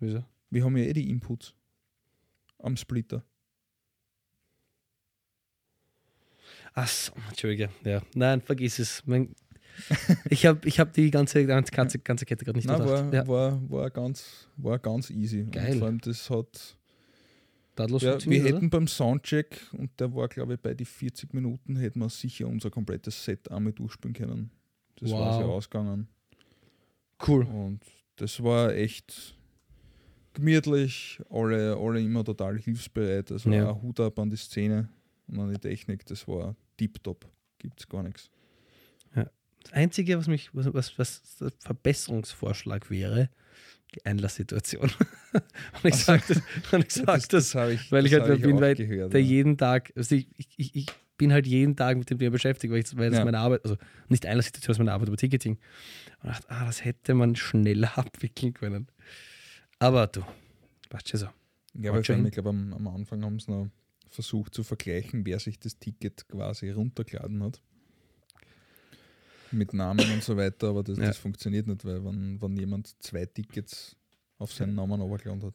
Speaker 2: Wieso?
Speaker 1: Wir haben ja eh die Inputs am Splitter.
Speaker 2: Achso, Entschuldige. Ja. Nein, vergiss es. Mein, ich habe ich hab die ganze, ganze, ganze Kette gerade nicht
Speaker 1: Nein,
Speaker 2: gedacht.
Speaker 1: war,
Speaker 2: ja,
Speaker 1: war, war, ganz, war ganz easy.
Speaker 2: Geil.
Speaker 1: Und vor allem das hat. Ja, wir
Speaker 2: oder?
Speaker 1: hätten beim Soundcheck, und der war, glaube ich, bei die 40 Minuten, hätten wir sicher unser komplettes Set einmal durchspielen können. Das war
Speaker 2: Wow.
Speaker 1: sehr ausgegangen.
Speaker 2: Cool.
Speaker 1: Und das war echt gemütlich, alle, alle immer total hilfsbereit. Also
Speaker 2: Ja.
Speaker 1: auch Hut ab an die Szene und an die Technik, das war tiptop. Gibt's gar nichts.
Speaker 2: Das Einzige, was mich, was, was, was der Verbesserungsvorschlag wäre, die Einlasssituation. <laughs> und ich sage das, und ich sag das,
Speaker 1: habe ich,
Speaker 2: weil ich
Speaker 1: das
Speaker 2: halt
Speaker 1: hab
Speaker 2: wer bin, weil
Speaker 1: gehört,
Speaker 2: der
Speaker 1: ja.
Speaker 2: jeden Tag, also ich, ich, ich, ich bin halt jeden Tag mit dem Thema beschäftigt, weil, ich, weil das
Speaker 1: Ja.
Speaker 2: meine Arbeit, also nicht Einlasssituation, das ist meine Arbeit über Ticketing. Und dachte, ah, das hätte man schneller <laughs> abwickeln können. Aber du, passt schon so.
Speaker 1: Ja,
Speaker 2: schon-
Speaker 1: ich glaube, am, am Anfang haben sie noch versucht zu vergleichen, wer sich das Ticket quasi runtergeladen hat. Mit Namen und so weiter, aber das,
Speaker 2: Ja.
Speaker 1: das funktioniert nicht, weil wenn, wenn jemand zwei Tickets auf seinen Namen runtergeladen hat.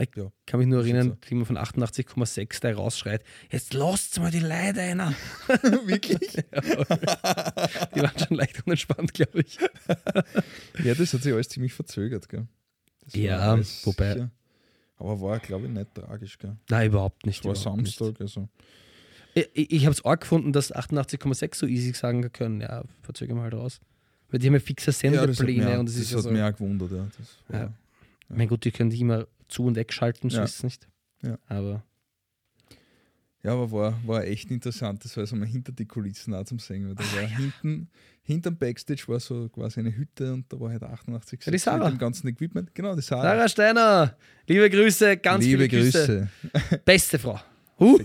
Speaker 2: Ich
Speaker 1: Ja.
Speaker 2: kann mich nur erinnern, wie man von 88,6 der rausschreit, jetzt lasst mal die Leute einer. <laughs> <laughs>
Speaker 1: Wirklich?
Speaker 2: Die waren schon leicht unentspannt, glaube ich.
Speaker 1: Ja, das hat sich alles ziemlich verzögert, gell? Das
Speaker 2: Ja, wobei-
Speaker 1: sicher- Aber war, glaube ich, nicht tragisch, gell?
Speaker 2: Nein, überhaupt nicht.
Speaker 1: Es war
Speaker 2: überhaupt nicht.
Speaker 1: Samstag, also.
Speaker 2: Ich, ich, ich habe es auch gefunden, dass 88,6 so easy sagen können, ja, verzögern wir halt raus. Weil die haben ja fixe
Speaker 1: Ja, das hat,
Speaker 2: Sendepläne
Speaker 1: mich, auch-
Speaker 2: und
Speaker 1: das
Speaker 2: ist ja
Speaker 1: hat
Speaker 2: so.
Speaker 1: mich auch gewundert, ja. Das war,
Speaker 2: Ja. Mein Gott, die können die immer zu- und wegschalten, so
Speaker 1: Ja.
Speaker 2: ist es nicht.
Speaker 1: Ja.
Speaker 2: Aber
Speaker 1: Ja, Ja, aber war, war echt interessant. Das war also mal hinter die Kulissen auch zum Singen. weil Da
Speaker 2: Ah,
Speaker 1: war hinten, hinterm Backstage war so quasi eine Hütte und da war halt 88
Speaker 2: Ja, die Sarah.
Speaker 1: mit dem ganzen Equipment. Genau, die Sarah.
Speaker 2: Sarah Steiner, liebe Grüße, ganz
Speaker 1: Liebe
Speaker 2: viele Grüße.
Speaker 1: Grüße. <laughs>
Speaker 2: Beste Frau. Huh.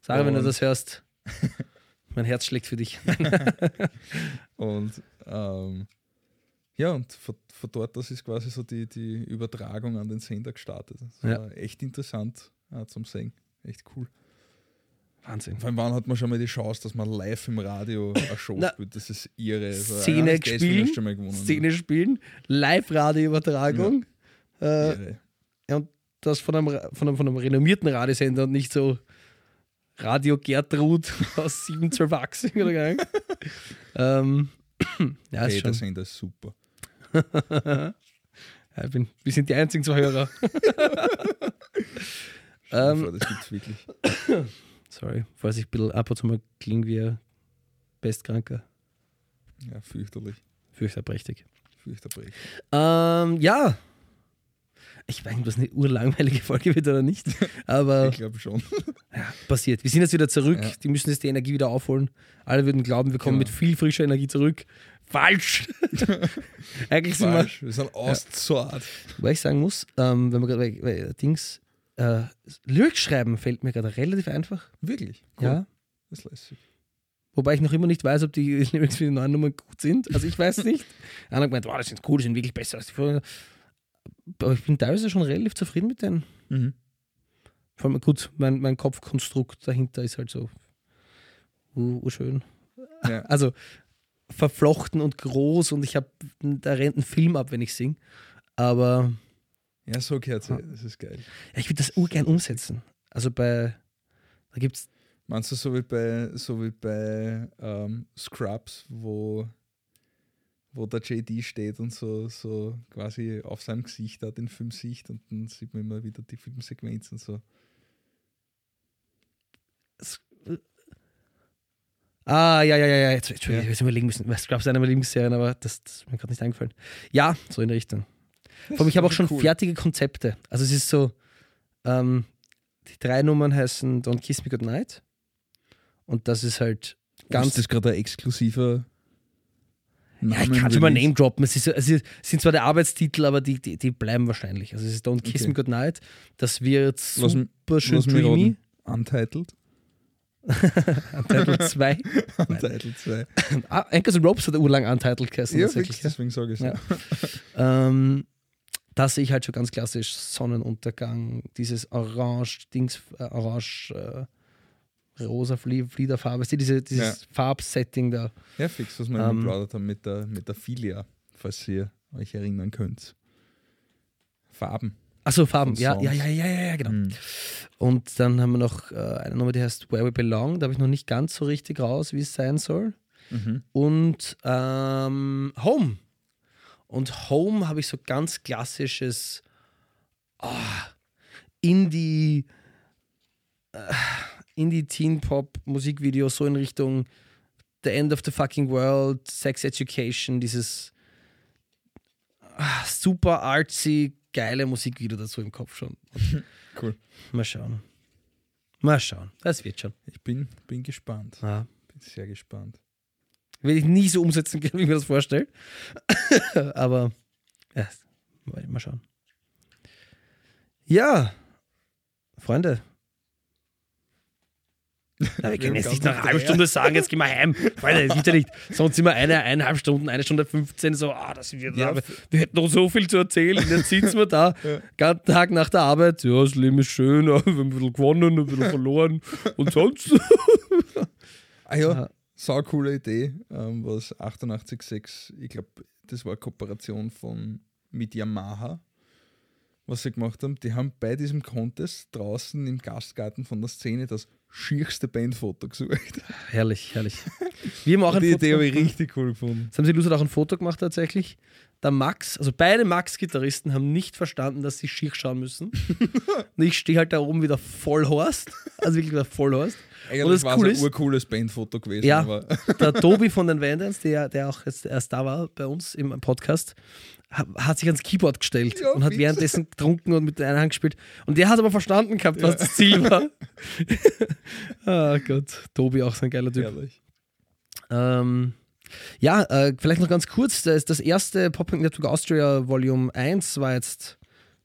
Speaker 2: Sarah, wenn du
Speaker 1: Und-
Speaker 2: das hörst, <laughs> mein Herz schlägt für dich. <laughs>
Speaker 1: Und ähm, ja, und von, von dort aus ist quasi so die, die Übertragung an den Sender gestartet. Das
Speaker 2: Ja.
Speaker 1: war echt interessant äh, zum Singen. Echt cool.
Speaker 2: Wahnsinn.
Speaker 1: Vor allem, wann hat man schon mal die Chance, dass man live im Radio <laughs> eine Show
Speaker 2: Na,
Speaker 1: spielt? Das ist irre. Also,
Speaker 2: Szene
Speaker 1: Geld
Speaker 2: spielen,
Speaker 1: gewonnen.
Speaker 2: Szene spielen, Live-Radio-Übertragung. Äh, ja, und das von einem, von, einem, von einem renommierten Radiosender und nicht so Radio Gertrud <laughs> aus 712 Achsen oder gar nicht. <laughs> ähm, <clears throat> ja, ist
Speaker 1: Hey,
Speaker 2: schon.
Speaker 1: der Sender ist super.
Speaker 2: Ja, ich bin, wir sind die einzigen Zuhörer.
Speaker 1: Dir
Speaker 2: Ähm,
Speaker 1: das gibt's wirklich. <clears throat>
Speaker 2: Sorry, falls ich ein bisschen ab und zu mal klinge wie ein Bestkranker.
Speaker 1: Ja, fürchterlich.
Speaker 2: Fürchterprächtig.
Speaker 1: Fürchterlich.
Speaker 2: Ähm, ja. Ich weiß nicht, ob das eine urlangweilige Folge wird oder nicht. Aber <laughs>
Speaker 1: Ich glaube schon. <laughs>
Speaker 2: ja, passiert. Wir sind jetzt wieder zurück.
Speaker 1: Ja.
Speaker 2: Die müssen jetzt die Energie wieder aufholen. Alle würden glauben, wir kommen
Speaker 1: Genau.
Speaker 2: mit viel frischer Energie zurück. Falsch! <laughs> Eigentlich sind wir,
Speaker 1: Falsch. Wir sind auszart.
Speaker 2: Wobei ich sagen muss, ähm, wenn man gerade, weil, weil, Dings, äh, Lyrics schreiben fällt mir gerade relativ einfach.
Speaker 1: Wirklich.
Speaker 2: Ja.
Speaker 1: Das lässt sich.
Speaker 2: Wobei ich noch immer nicht weiß, ob die <laughs> Lyrics für die neuen Nummern gut sind. Also ich weiß es nicht. Einer hat gemeint, wow, das sind cool, die sind wirklich besser als die vorher. Aber ich bin teilweise schon relativ zufrieden mit denen.
Speaker 1: Mhm.
Speaker 2: Vor allem, gut, mein, mein Kopfkonstrukt dahinter ist halt so uh, uh, schön.
Speaker 1: Ja. <laughs>
Speaker 2: Also verflochten und groß und ich habe, da rennt ein Film ab, wenn ich singe. Aber
Speaker 1: ja, so gehört es. Das ist geil.
Speaker 2: ja, ich würde das urgern umsetzen. Also bei, da gibt es,
Speaker 1: Meinst du so wie bei, so wie bei ähm, Scrubs, wo, wo der JD steht und so, so quasi auf seinem Gesicht da den Film sieht und dann sieht man immer wieder die Filmsequenzen so.
Speaker 2: ah, ja, ja, ja, ja, jetzt, Entschuldigung, ich hätte überlegen müssen, Scrubs ist eine meiner Lieblingsserien, aber das, das ist mir gerade nicht eingefallen. Ja, so in der Richtung. Vor allem, ich habe auch <laughs> schon
Speaker 1: cool.
Speaker 2: fertige Konzepte. Also es ist so, ähm, die drei Nummern heißen Don't Kiss Me Goodnight. Und das ist halt ganz.
Speaker 1: Ist das gerade ein exklusiver
Speaker 2: ja, ich kann schon mal
Speaker 1: Name
Speaker 2: droppen. Es, ist, es sind zwar der Arbeitstitel, aber die, die, die bleiben wahrscheinlich. Also es ist Don't Kiss
Speaker 1: Okay.
Speaker 2: Me Goodnight. Das wird super schön
Speaker 1: Lass mich
Speaker 2: dreamy.
Speaker 1: Untitled. <laughs>
Speaker 2: Untitled 2. <laughs>
Speaker 1: Untitled 2.
Speaker 2: ah, Anchors and Ropes hat urlang Untitled geheißen.
Speaker 1: Ja, fix, deswegen sage ich es.
Speaker 2: Ja. Ähm, da sehe ich halt schon ganz klassisch Sonnenuntergang, dieses Orange, Dings, äh, Orange, äh, rosa Flie Fliederfarbe, du, diese, dieses Farbsetting da.
Speaker 1: Ja, fix, was wir
Speaker 2: Ähm,
Speaker 1: geplaudert haben mit der, mit der Filia, falls ihr euch erinnern könnt. Farben.
Speaker 2: Achso, Farben, ja, ja, ja, ja, ja, ja, genau.
Speaker 1: Mhm.
Speaker 2: Und dann haben wir noch äh, eine Nummer, die heißt Where We Belong, da habe ich noch nicht ganz so richtig raus, wie es sein soll.
Speaker 1: Mhm.
Speaker 2: Und ähm, Home. Und Home habe ich so ganz klassisches ah, Indie, äh, Indie Teen Pop Musikvideo, so in Richtung The End of the Fucking World, Sex Education, dieses ah, super artsy, geile Musikvideo dazu im Kopf schon. <laughs>
Speaker 1: Cool.
Speaker 2: Mal schauen. Mal schauen. Das wird schon.
Speaker 1: Ich bin, bin gespannt.
Speaker 2: Ja.
Speaker 1: Bin sehr gespannt.
Speaker 2: Will ich nie so umsetzen können, wie ich mir das vorstelle. <laughs> Aber ja, mal schauen. Ja, Freunde. Na, wir können jetzt nicht nach einer halben Stunde sagen, jetzt gehen wir heim. Freunde, das geht ja nicht. Sonst sind wir eine, eineinhalb Stunden, eine Stunde 15, so, ah, das sind wir
Speaker 1: Ja.
Speaker 2: Wir hätten noch so viel zu erzählen. Jetzt sitzen wir da, ganzen Tag nach der Arbeit. Ja, das Leben ist schön, <laughs> wir haben ein bisschen gewonnen, ein bisschen verloren. Und sonst.
Speaker 1: Ah ja,
Speaker 2: Ja.
Speaker 1: Sau coole Idee, ähm, was 886, ich glaube, das war eine Kooperation von mit Yamaha, was sie gemacht haben. Die haben bei diesem Contest draußen im Gastgarten von der Szene das schierste Bandfoto gesucht.
Speaker 2: Herrlich, herrlich. Wir haben auch <laughs> ein
Speaker 1: Die
Speaker 2: Foto
Speaker 1: Idee habe ich richtig cool gefunden.
Speaker 2: Samsi Luz hat auch ein Foto gemacht tatsächlich. Der Max, also beide Max-Gitarristen haben nicht verstanden, dass sie schier schauen müssen. <laughs> Und ich stehe halt da oben wieder Vollhorst. Also wirklich wieder Vollhorst.
Speaker 1: Eigentlich war
Speaker 2: cool
Speaker 1: es ein urcooles Bandfoto gewesen.
Speaker 2: Ja. <laughs> Der Tobi von den Vandals, der, der auch jetzt erst da war bei uns im Podcast, ha- hat sich ans Keyboard gestellt
Speaker 1: Ja,
Speaker 2: und hat währenddessen getrunken und mit der einen Hand gespielt. Und der hat aber verstanden gehabt, was das Ziel war. <laughs> Ah Gott, Tobi auch so ein geiler Typ.
Speaker 1: ehrlich.
Speaker 2: Ähm, ja, äh, vielleicht noch ganz kurz, das, das erste Pop Punk Network Austria Volume 1 war jetzt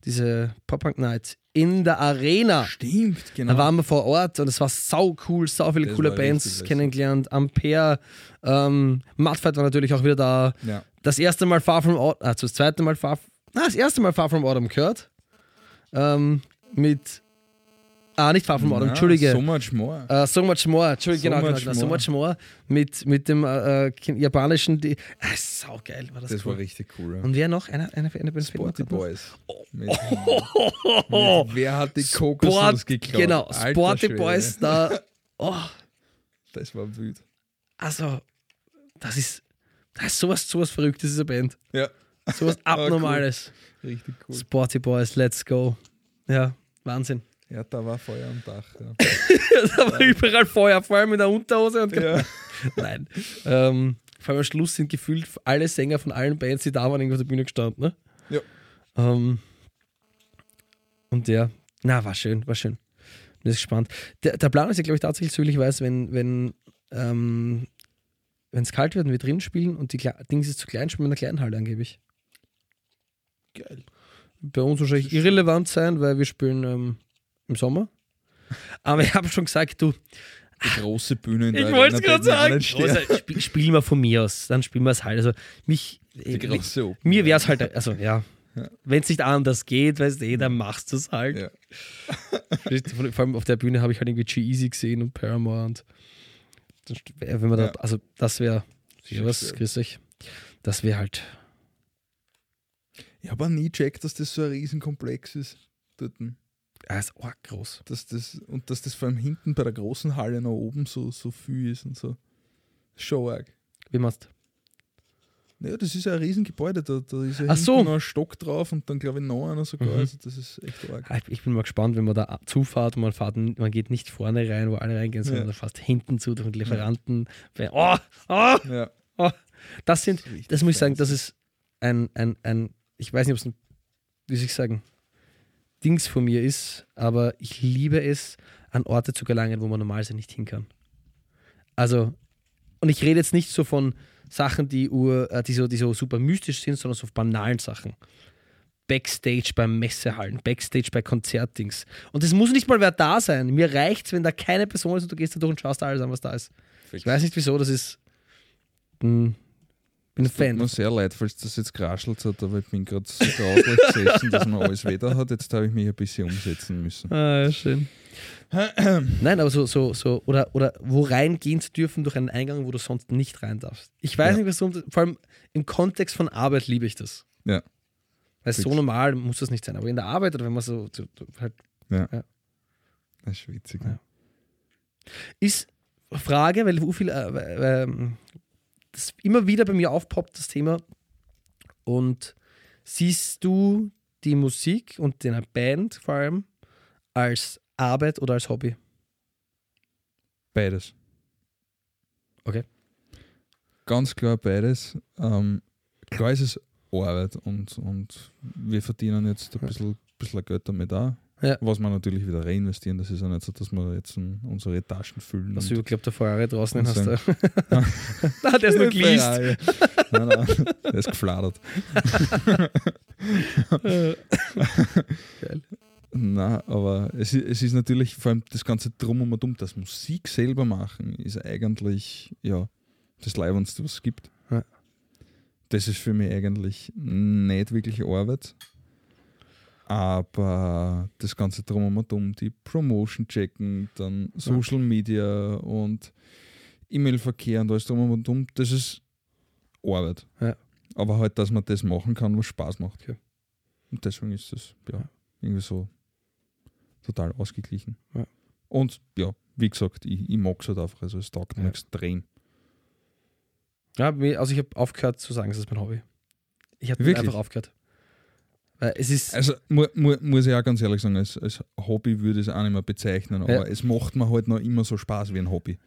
Speaker 2: diese Pop Punk Night in der Arena.
Speaker 1: Stimmt, genau.
Speaker 2: Da waren wir vor Ort und es war sau cool, sau viele
Speaker 1: Das
Speaker 2: coole Bands kennengelernt. Ampere, ähm, Mudfight war natürlich auch wieder da.
Speaker 1: ja.
Speaker 2: Das erste Mal Far From Autumn, also das zweite Mal Far, na, das erste Mal Far From Autumn gehört. Ähm, mit, ah, nicht Far From Autumn, Entschuldige.
Speaker 1: So much more.
Speaker 2: Uh, so much more, Entschuldigung,
Speaker 1: So
Speaker 2: genau, genau,
Speaker 1: much
Speaker 2: genau, so
Speaker 1: more.
Speaker 2: much more mit, mit dem äh, äh, japanischen, die, ah, sau geil war das,
Speaker 1: das
Speaker 2: cool.
Speaker 1: war richtig cool. Ja.
Speaker 2: Und wer noch? Einer, einer, einer, einer
Speaker 1: Sporty Boys. Mit,
Speaker 2: Oh, <laughs>
Speaker 1: mit, wer hat die Kokosnuss
Speaker 2: Sport,
Speaker 1: geklaut?
Speaker 2: genau,
Speaker 1: Alter
Speaker 2: Sporty
Speaker 1: Schwede.
Speaker 2: Boys da. Oh,
Speaker 1: Das war wild.
Speaker 2: also, das ist, das ist sowas, sowas Verrücktes, diese Band.
Speaker 1: Ja,
Speaker 2: Sowas <laughs> Abnormales.
Speaker 1: richtig cool.
Speaker 2: Sporty Boys, let's go. Ja, Wahnsinn.
Speaker 1: Ja, da war Feuer am Dach. Ja. <laughs>
Speaker 2: da war überall Feuer, vor allem in der Unterhose und
Speaker 1: Ja. <laughs>
Speaker 2: Nein. Ähm, vor allem am Schluss sind gefühlt alle Sänger von allen Bands, die da waren, irgendwo auf der Bühne gestanden. Ne?
Speaker 1: Ja.
Speaker 2: Ähm, und ja, na, war schön, war schön. Bin gespannt. Der, der Plan ist ja, glaube ich, tatsächlich so, ich weiß, wenn, wenn ähm, es kalt wird und wir drin spielen und die Kle Dings ist zu klein, spielen wir in einer kleinen Halle angeblich.
Speaker 1: Geil.
Speaker 2: Bei uns wahrscheinlich irrelevant sein, weil wir spielen ähm, im Sommer. Aber ich habe schon gesagt, du,
Speaker 1: Die große Bühne in
Speaker 2: ich
Speaker 1: der
Speaker 2: wollte es gerade sagen. Also, spiel, spielen wir von mir aus, dann spielen wir es halt. Also mich,
Speaker 1: Die große Open.
Speaker 2: mir wäre es halt, also ja,
Speaker 1: Ja.
Speaker 2: wenn es nicht anders geht, weißt du, eh, dann machst du es halt.
Speaker 1: Ja. <laughs>
Speaker 2: Vor allem auf der Bühne habe ich halt irgendwie G-Easy gesehen und Paramore und wenn man da,
Speaker 1: Ja.
Speaker 2: also das wäre, was, grüß dich, das wäre halt,
Speaker 1: Ich habe auch nie gecheckt, dass das so ein Riesenkomplex ist. Dort.
Speaker 2: Ah, ist arg groß.
Speaker 1: Dass das, und dass das vor allem hinten bei der großen Halle nach oben so, so viel ist und so. Schon arg.
Speaker 2: Wie machst
Speaker 1: Naja, das ist ja ein Riesengebäude. Da, da ist ja
Speaker 2: Ach so.
Speaker 1: noch ein Stock drauf und dann glaube ich noch einer sogar.
Speaker 2: Mhm.
Speaker 1: Also das ist echt arg.
Speaker 2: Ah, Ich- bin mal gespannt, wenn man da zufahrt und man fährt, n- man geht nicht vorne rein, wo alle reingehen, sondern
Speaker 1: Ja.
Speaker 2: fast hinten zu durch den Lieferanten. Oh, oh,
Speaker 1: Ja.
Speaker 2: das sind,
Speaker 1: Das
Speaker 2: das muss ich sagen, das ist ein, ein, ein ich weiß nicht, ob es ein, wie soll ich sagen, Dings von mir ist, aber ich liebe es, an Orte zu gelangen, wo man normalerweise nicht hin kann. Also, und ich rede jetzt nicht so von Sachen, die, ur, äh, die, so, die so super mystisch sind, sondern so banalen Sachen. Backstage bei Messehallen, Backstage bei Konzertdings. Und es muss nicht mal wer da sein. Mir reicht's, wenn da keine Person ist und du gehst da durch und schaust da alles an, was da ist. Ich weiß nicht wieso, das ist. Hm, bin ein
Speaker 1: Tut
Speaker 2: Fan.
Speaker 1: mir sehr leid, falls das jetzt geraschelt hat, aber ich bin gerade so grauslich gesessen, dass man alles wieder hat. Jetzt habe ich mich ein bisschen umsetzen müssen.
Speaker 2: Ah, ja, schön. <clears throat> Nein, aber so, so, so, oder, oder wo reingehen zu dürfen durch einen Eingang, wo du sonst nicht rein darfst. Ich weiß
Speaker 1: Ja.
Speaker 2: nicht, warum, vor allem im Kontext von Arbeit liebe ich das.
Speaker 1: Ja.
Speaker 2: Weil so
Speaker 1: Fix.
Speaker 2: normal muss das nicht sein, aber in der Arbeit oder wenn man so, so so halt
Speaker 1: Das ist witzig.
Speaker 2: Ja. ist Frage, weil so viel äh, äh, ähm, das immer wieder bei mir aufpoppt, das Thema. Und siehst du die Musik und deine Band vor allem als Arbeit oder als Hobby?
Speaker 1: Beides.
Speaker 2: Okay.
Speaker 1: Ganz klar beides. Ähm, klar ist es Arbeit und, und wir verdienen jetzt ein bisschen, bisschen Geld damit auch.
Speaker 2: Ja.
Speaker 1: Was wir natürlich wieder reinvestieren. Das ist ja nicht so, dass wir jetzt unsere Taschen füllen. Und-
Speaker 2: du, glaube der Ferrari draußen den hast. Du. <laughs> Nein, der ist nur <laughs> geleast.
Speaker 1: Nein, nein, der ist gefladert.
Speaker 2: Geil. <laughs>
Speaker 1: Nein, aber es ist, es ist natürlich vor allem das ganze Drum und Dumm, das Musik selber machen, ist eigentlich ja das Leibendste, was es gibt.
Speaker 2: Ja.
Speaker 1: Das ist für mich eigentlich nicht wirklich Arbeit. Aber das ganze Drum und Dumm, die Promotion checken, dann Social Media und E-Mail-Verkehr und alles Drum und Dumm, das ist Arbeit.
Speaker 2: Ja.
Speaker 1: Aber halt, dass man das machen kann, was Spaß macht.
Speaker 2: Okay.
Speaker 1: Und deswegen ist das ja,
Speaker 2: Ja.
Speaker 1: irgendwie so total ausgeglichen.
Speaker 2: Ja.
Speaker 1: Und ja, wie gesagt, ich, ich mag es halt einfach. Also es taugt mir
Speaker 2: Ja.
Speaker 1: extrem.
Speaker 2: Ja, also ich habe aufgehört zu sagen, das ist mein Hobby. Ich habe
Speaker 1: Wirklich?
Speaker 2: einfach aufgehört. Weil es ist,
Speaker 1: Also mu, mu, muss ich auch ganz ehrlich sagen, als, als Hobby würde ich es auch nicht mehr bezeichnen, aber
Speaker 2: Ja.
Speaker 1: es macht mir halt noch immer so Spaß wie ein Hobby.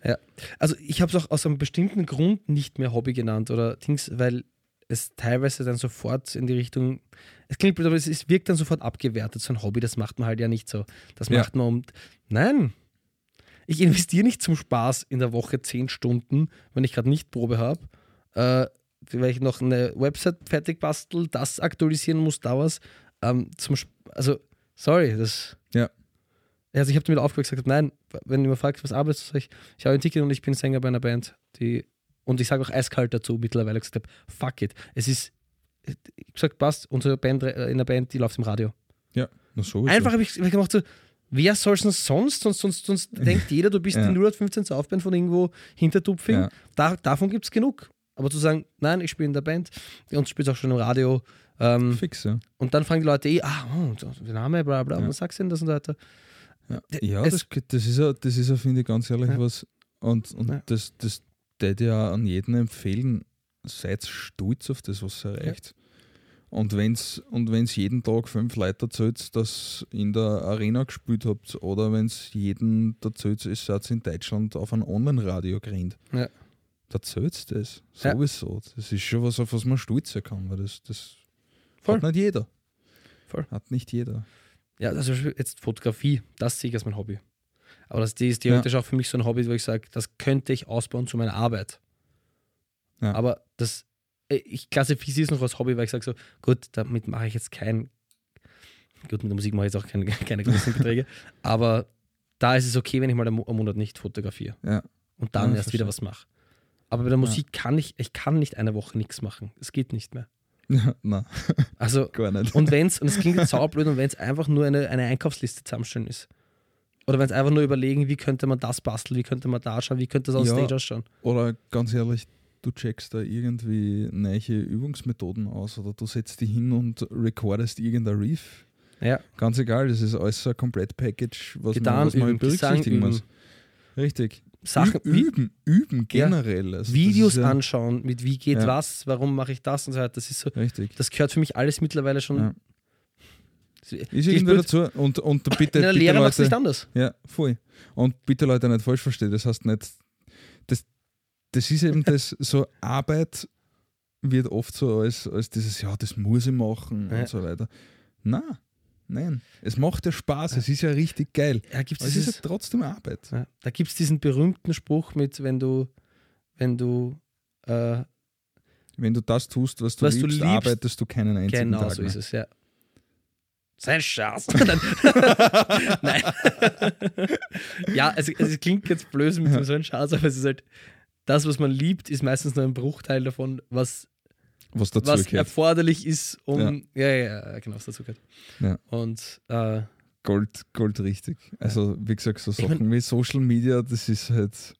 Speaker 2: also ich habe es auch aus einem bestimmten Grund nicht mehr Hobby genannt oder Dings, weil es teilweise dann sofort in die Richtung, es klingt blöd, aber es, es wirkt dann sofort abgewertet, so ein Hobby, das macht man halt ja nicht so. Das
Speaker 1: Ja.
Speaker 2: macht man um, nein, ich investiere nicht zum Spaß in der Woche zehn Stunden, wenn ich gerade nicht Probe habe, äh, weil ich noch eine Website fertig bastel, das aktualisieren muss, da was, ähm, zum, Sp- also, sorry, das,
Speaker 1: Ja.
Speaker 2: also ich habe damit aufgehört gesagt, nein, wenn du mir fragst, was arbeitest du, ich, ich habe ein Ticket und ich bin Sänger bei einer Band, die und ich sage auch eiskalt dazu mittlerweile gesagt habe, fuck it. Es ist ich gesagt, passt, unsere Band äh, in der Band, die läuft im Radio.
Speaker 1: Ja, na sowieso.
Speaker 2: Einfach habe ich, hab ich gemacht so, wer soll es denn sonst? Sonst, sonst, sonst <laughs> denkt jeder, du bist
Speaker 1: Ja.
Speaker 2: die 0815 Saufband von irgendwo hinter Tupfing.
Speaker 1: Ja.
Speaker 2: Da, davon gibt es genug. Aber zu sagen, nein, ich spiele in der Band und spiele auch schon im Radio. Ähm,
Speaker 1: Fix, ja.
Speaker 2: und dann fragen die Leute eh, ah, oh, der Name, bla bla,
Speaker 1: Ja.
Speaker 2: was sagst du denn das und so weiter?
Speaker 1: Ja, ja
Speaker 2: es-
Speaker 1: das, das ist ja, das ist ja, finde ich, ganz ehrlich
Speaker 2: Ja.
Speaker 1: was. Und, und
Speaker 2: Ja.
Speaker 1: das, das würde ja an jeden empfehlen, seid stolz auf das, was ihr erreicht. Und wenn es und wenn's jeden Tag fünf Leute erzählt, dass ihr in der Arena gespielt habt, oder wenn es jeden erzählt, es seid in Deutschland auf ein Online-Radio gerannt,
Speaker 2: Ja.
Speaker 1: Erzählt das.
Speaker 2: Ja.
Speaker 1: Sowieso. Das ist schon was, auf was man stolz sein kann, weil das, das
Speaker 2: Voll.
Speaker 1: hat nicht jeder.
Speaker 2: Voll.
Speaker 1: Hat nicht jeder.
Speaker 2: Ja, also jetzt Fotografie, das sehe ich als mein Hobby. Aber das die ist theoretisch auch für mich so ein Hobby, wo ich sage, das könnte ich ausbauen zu meiner Arbeit.
Speaker 1: Ja.
Speaker 2: Aber das, äh, ich klassifiziere es noch als Hobby, weil ich sage so, gut, damit mache ich jetzt kein, gut, mit der Musik mache ich jetzt auch keine, <laughs> keine großen Beträge, aber da ist es okay, wenn ich mal am Monat nicht fotografiere
Speaker 1: Ja.
Speaker 2: und dann
Speaker 1: Ja,
Speaker 2: erst
Speaker 1: verstehe.
Speaker 2: wieder was mache. Aber bei der Musik kann ich, ich kann nicht eine Woche nichts machen. Es geht nicht mehr. <laughs>
Speaker 1: Nein,
Speaker 2: Also <laughs>
Speaker 1: gar nicht.
Speaker 2: und wenn es, und es klingt jetzt saublöd, und wenn es einfach nur eine, eine Einkaufsliste zusammenstellen ist. Oder wenn es einfach nur überlegen, wie könnte man das basteln, wie könnte man da schauen, wie könnte das auf
Speaker 1: Ja.
Speaker 2: Stage ausschauen.
Speaker 1: Oder ganz ehrlich, du checkst da irgendwie neue Übungsmethoden aus oder du setzt dich hin und recordest irgendein Riff.
Speaker 2: Ja.
Speaker 1: Ganz egal, das ist alles so ein Komplett-Package, was
Speaker 2: Gitarren
Speaker 1: man, was man
Speaker 2: üben,
Speaker 1: berücksichtigen muss. Richtig.
Speaker 2: Sachen,
Speaker 1: üben, üben generell. Also das
Speaker 2: Videos
Speaker 1: ja-
Speaker 2: anschauen, mit wie geht
Speaker 1: Ja.
Speaker 2: was, warum mache ich das und so weiter. Das ist so,
Speaker 1: Richtig.
Speaker 2: das gehört für mich alles mittlerweile schon.
Speaker 1: Ja.
Speaker 2: Ist irgendwie
Speaker 1: dazu. Und, und bitte,
Speaker 2: In der
Speaker 1: bitte
Speaker 2: Lehre machst du nicht anders.
Speaker 1: Ja, voll. Und bitte Leute nicht falsch verstehen, das heißt nicht, das, das ist eben das, so Arbeit wird oft so als, als dieses, ja, das muss ich machen
Speaker 2: Ja.
Speaker 1: und so weiter. Nein, nein. Es macht ja Spaß, es ist ja richtig geil.
Speaker 2: Ja, gibt's
Speaker 1: Aber es ist ja trotzdem Arbeit.
Speaker 2: ja, da gibt es diesen berühmten Spruch mit, wenn du, wenn du, äh,
Speaker 1: Wenn du das tust, was du,
Speaker 2: Was du
Speaker 1: liebst,
Speaker 2: liebst,
Speaker 1: arbeitest du keinen einzigen
Speaker 2: genau
Speaker 1: Tag
Speaker 2: so
Speaker 1: mehr.
Speaker 2: ist es, ja. Sein Schatz. <laughs> Nein. <laughs> <laughs> ja, also, also es klingt jetzt blöd mit so einem Schatz, aber es ist halt, das, was man liebt, ist meistens nur ein Bruchteil davon, was,
Speaker 1: Was dazu
Speaker 2: was
Speaker 1: gehört.
Speaker 2: erforderlich ist, um. Ja, ja, ja, genau, was dazu gehört.
Speaker 1: Ja.
Speaker 2: Und äh,
Speaker 1: Gold, Gold richtig. Also, wie gesagt, so
Speaker 2: Ich
Speaker 1: Sachen wie Social Media, das ist halt.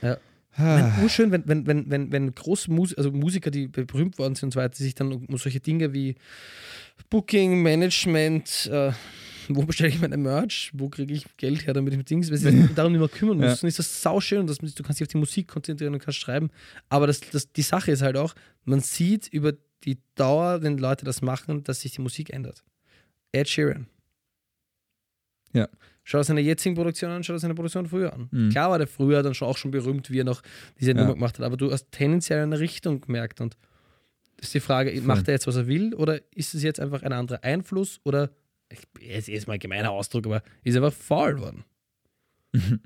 Speaker 2: Ja.
Speaker 1: Ah,
Speaker 2: Mein, urschön, wenn, wenn, wenn, wenn, wenn große Mus also Musiker, die berühmt worden sind und so weiter, die sich dann um solche Dinge wie Booking, Management, äh, <laughs> wo bestelle ich meine Merch, wo kriege ich Geld her, damit ich mit Dings, weil sie <laughs> sich darum nicht mehr kümmern
Speaker 1: Ja.
Speaker 2: müssen, ist das sauschön und das, du kannst dich auf die Musik konzentrieren und kannst schreiben. Aber das, das, die Sache ist halt auch, man sieht über die Dauer, wenn Leute das machen, dass sich die Musik ändert. Ed Sheeran.
Speaker 1: Ja.
Speaker 2: Schau dir seine jetzigen Produktionen an, schau dir seine Produktion früher an.
Speaker 1: Mhm.
Speaker 2: Klar war der früher dann schon auch schon berühmt, wie er noch diese
Speaker 1: Ja.
Speaker 2: Nummer gemacht hat, aber du hast tendenziell eine Richtung gemerkt und das ist die Frage, macht er jetzt, was er will oder ist es jetzt einfach ein anderer Einfluss oder, ich, jetzt ist mal ein gemeiner Ausdruck, aber ist einfach faul worden. <laughs>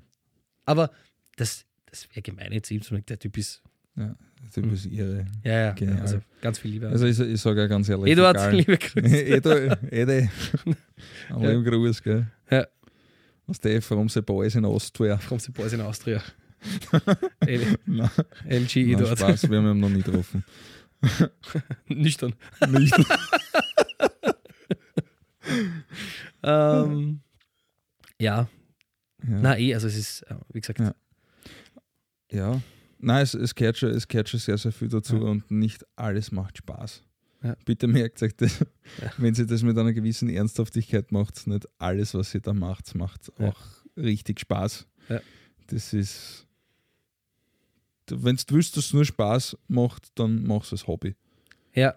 Speaker 2: aber das, das wäre gemein jetzt ihm zu sagen, der Typ ist,
Speaker 1: ja, das ist ihre.
Speaker 2: ja, ja,
Speaker 1: Genial.
Speaker 2: also ganz viel Liebe.
Speaker 1: Also, ich, ich sage ja ganz ehrlich.
Speaker 2: Eduard,
Speaker 1: egal. <laughs>
Speaker 2: liebe Grüße. <laughs>
Speaker 1: Edo, Ede. Am
Speaker 2: Ja.
Speaker 1: Gruß, gell?
Speaker 2: Ja.
Speaker 1: Was der from the Boys in Austria.
Speaker 2: Kommt die Boys in Austria. LG Eduard.
Speaker 1: Spaß, wir haben ihn noch nie getroffen.
Speaker 2: Nüchtern.
Speaker 1: Nicht. <laughs>
Speaker 2: ähm, ja,
Speaker 1: Ja.
Speaker 2: na eh, also es ist, äh, wie gesagt,
Speaker 1: Ja. Ja. Nein, es, es, gehört schon, es gehört schon sehr, sehr viel dazu
Speaker 2: Ja.
Speaker 1: und nicht alles macht Spaß.
Speaker 2: Ja.
Speaker 1: Bitte merkt euch das,
Speaker 2: Ja.
Speaker 1: wenn sie das mit einer gewissen Ernsthaftigkeit macht, nicht alles, was sie da macht, macht auch richtig Spaß. Das ist. Wenn du willst, dass es nur Spaß macht, dann machst du es Hobby.
Speaker 2: Ja.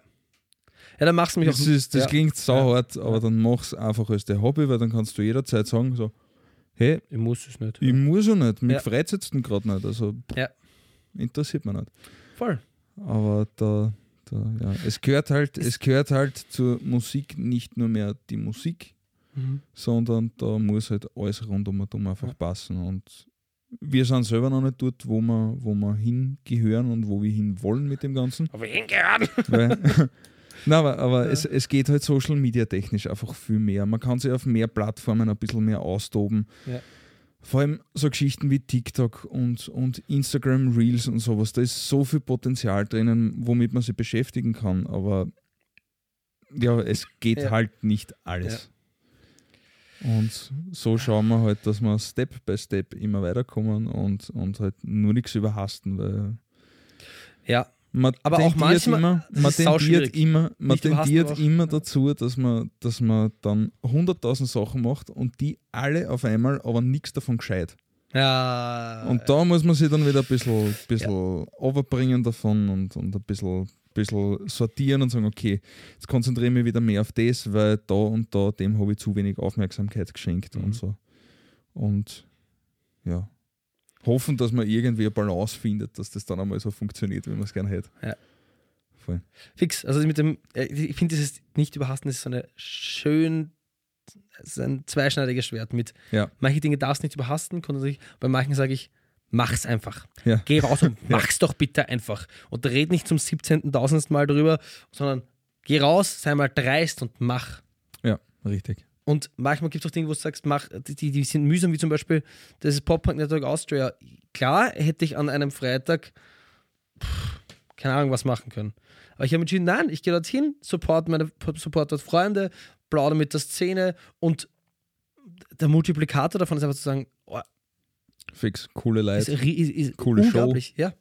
Speaker 2: Ja, dann machst du mich
Speaker 1: Das,
Speaker 2: auf.
Speaker 1: ist, das
Speaker 2: ja.
Speaker 1: klingt sauhart, aber
Speaker 2: Ja.
Speaker 1: dann mach's einfach als dein Hobby, weil dann kannst du jederzeit sagen, so, hey,
Speaker 2: Ich muss es nicht.
Speaker 1: ich muss ja nicht, mich
Speaker 2: Ja.
Speaker 1: freut jetzt gerade nicht, also
Speaker 2: Ja.
Speaker 1: interessiert mich nicht.
Speaker 2: Voll.
Speaker 1: Aber da, da ja, es gehört halt, es gehört halt zur Musik nicht nur mehr die Musik,
Speaker 2: Mhm.
Speaker 1: sondern da muss halt alles rund um und um einfach
Speaker 2: Ja.
Speaker 1: passen. Und wir sind selber noch nicht dort, wo wir, wo wir hingehören und wo wir hin wollen mit dem Ganzen.
Speaker 2: Aber hingeraten.
Speaker 1: Weil, <laughs> Nein, aber, aber
Speaker 2: Ja.
Speaker 1: es, es geht halt Social Media technisch einfach viel mehr. Man kann sich auf mehr Plattformen ein bisschen mehr austoben.
Speaker 2: Ja.
Speaker 1: Vor allem so Geschichten wie TikTok und, und Instagram Reels und sowas. Da ist so viel Potenzial drinnen, womit man sich beschäftigen kann. Aber ja, es geht
Speaker 2: Ja.
Speaker 1: halt nicht alles. Und so schauen wir halt, dass wir Step by Step immer weiterkommen und, und halt nur nichts überhasten, weil
Speaker 2: Ja,
Speaker 1: man
Speaker 2: Aber auch manchmal-
Speaker 1: immer, man tendiert immer, man tendiert immer
Speaker 2: ja.
Speaker 1: dazu, dass man, dass man dann 100.000 Sachen macht und die alle auf einmal, aber nichts davon gescheit.
Speaker 2: ja.
Speaker 1: Und da muss man sich dann wieder ein bisschen, bisschen overbringen davon und, und ein bisschen, bisschen sortieren und sagen, okay, jetzt konzentriere ich mich wieder mehr auf das, weil da und da, dem habe ich zu wenig Aufmerksamkeit geschenkt
Speaker 2: Mhm.
Speaker 1: und so. Und ja, hoffen, dass man irgendwie eine Balance findet, dass das dann einmal so funktioniert, wie man es gerne hätte.
Speaker 2: Ja.
Speaker 1: Voll.
Speaker 2: Fix. Also mit dem, äh, ich finde dieses nicht überhasten, das ist so eine schön, es ist ein zweischneidiges Schwert mit.
Speaker 1: Ja.
Speaker 2: Manche Dinge darfst du nicht überhasten, bei manchen sage ich, mach's einfach.
Speaker 1: Ja.
Speaker 2: Geh raus und <laughs> mach's doch bitte einfach. Und red nicht zum 17.000. Mal drüber, sondern geh raus, sei mal dreist und mach.
Speaker 1: Ja, richtig.
Speaker 2: Und manchmal gibt es auch Dinge, wo du sagst, mach, die, die sind mühsam, wie zum Beispiel das Pop-Punk Network Austria. Klar hätte ich an einem Freitag, pff, keine Ahnung, was machen können. Aber ich habe entschieden, nein, ich gehe dorthin, support meine support dort Freunde, plaudere mit der Szene und der Multiplikator davon ist einfach zu sagen, oh,
Speaker 1: Fix, coole Leute. Coole Show.
Speaker 2: unglaublich. Ja.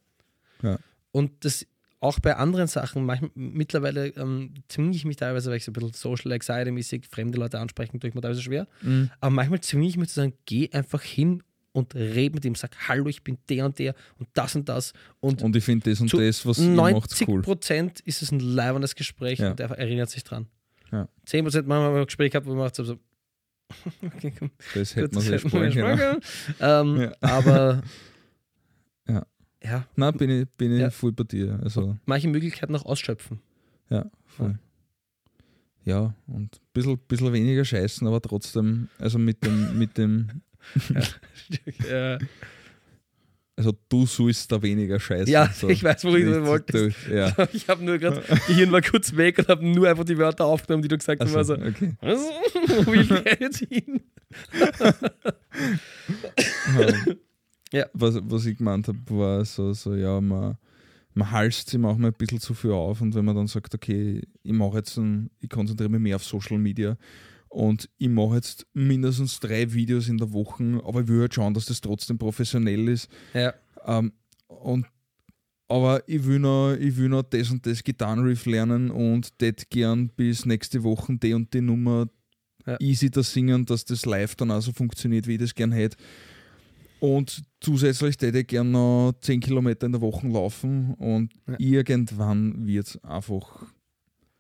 Speaker 1: Ja.
Speaker 2: Und das auch bei anderen Sachen, manchmal, mittlerweile ähm, zwinge ich mich teilweise, weil ich so ein bisschen Social Anxiety-mäßig fremde Leute ansprechen, tue ich mir teilweise schwer.
Speaker 1: Mhm.
Speaker 2: Aber manchmal zwinge ich mich zu sagen, geh einfach hin und red mit ihm, sag, hallo, ich bin der und der und das und das. Und,
Speaker 1: Und ich finde das und das, was ihr macht,
Speaker 2: 90
Speaker 1: cool.
Speaker 2: Prozent ist es ein leibendes Gespräch
Speaker 1: Ja.
Speaker 2: und er erinnert sich dran.
Speaker 1: Ja.
Speaker 2: 10 Prozent manchmal haben wir ein Gespräch gehabt, wo man macht so, so <laughs> okay, komm,
Speaker 1: Das hätte man sich sparen können.
Speaker 2: Ähm,
Speaker 1: Ja.
Speaker 2: Aber
Speaker 1: Ja.
Speaker 2: ja,
Speaker 1: Nein, bin ich, bin ich
Speaker 2: Ja.
Speaker 1: voll bei dir. Also,
Speaker 2: manche Möglichkeiten auch ausschöpfen.
Speaker 1: ja, voll. Ja, und ein bisschen, bisschen weniger scheißen, aber trotzdem, also mit dem, mit dem, <laughs> <laughs>
Speaker 2: ja,
Speaker 1: also du sollst da weniger scheißen.
Speaker 2: ja
Speaker 1: so.
Speaker 2: ich weiß, wo <laughs> ich
Speaker 1: Nicht
Speaker 2: wollte.
Speaker 1: Ja.
Speaker 2: Ich habe nur gerade, Gehirn war kurz weg und habe nur einfach die Wörter aufgenommen, die du gesagt hast.
Speaker 1: Also,
Speaker 2: Also,
Speaker 1: okay.
Speaker 2: was? Wo will der jetzt hin? Ja.
Speaker 1: was, was ich gemeint habe, war so, so ja, man, man halst sich manchmal ein bisschen zu viel auf und wenn man dann sagt, okay, ich mache jetzt ein, ich konzentriere mich mehr auf Social Media und ich mache jetzt mindestens drei Videos in der Woche, aber ich will halt schauen, dass das trotzdem professionell ist.
Speaker 2: Ja,
Speaker 1: Ähm, und aber ich will, noch, ich will noch das und das Gitarrenriff lernen und das gern bis nächste Woche die und die Nummer
Speaker 2: Ja.
Speaker 1: easy da singen, dass das live dann auch so funktioniert, wie ich das gern hätte. Und zusätzlich hätte ich gern noch 10 Kilometer in der Woche laufen und
Speaker 2: Ja.
Speaker 1: irgendwann wird es einfach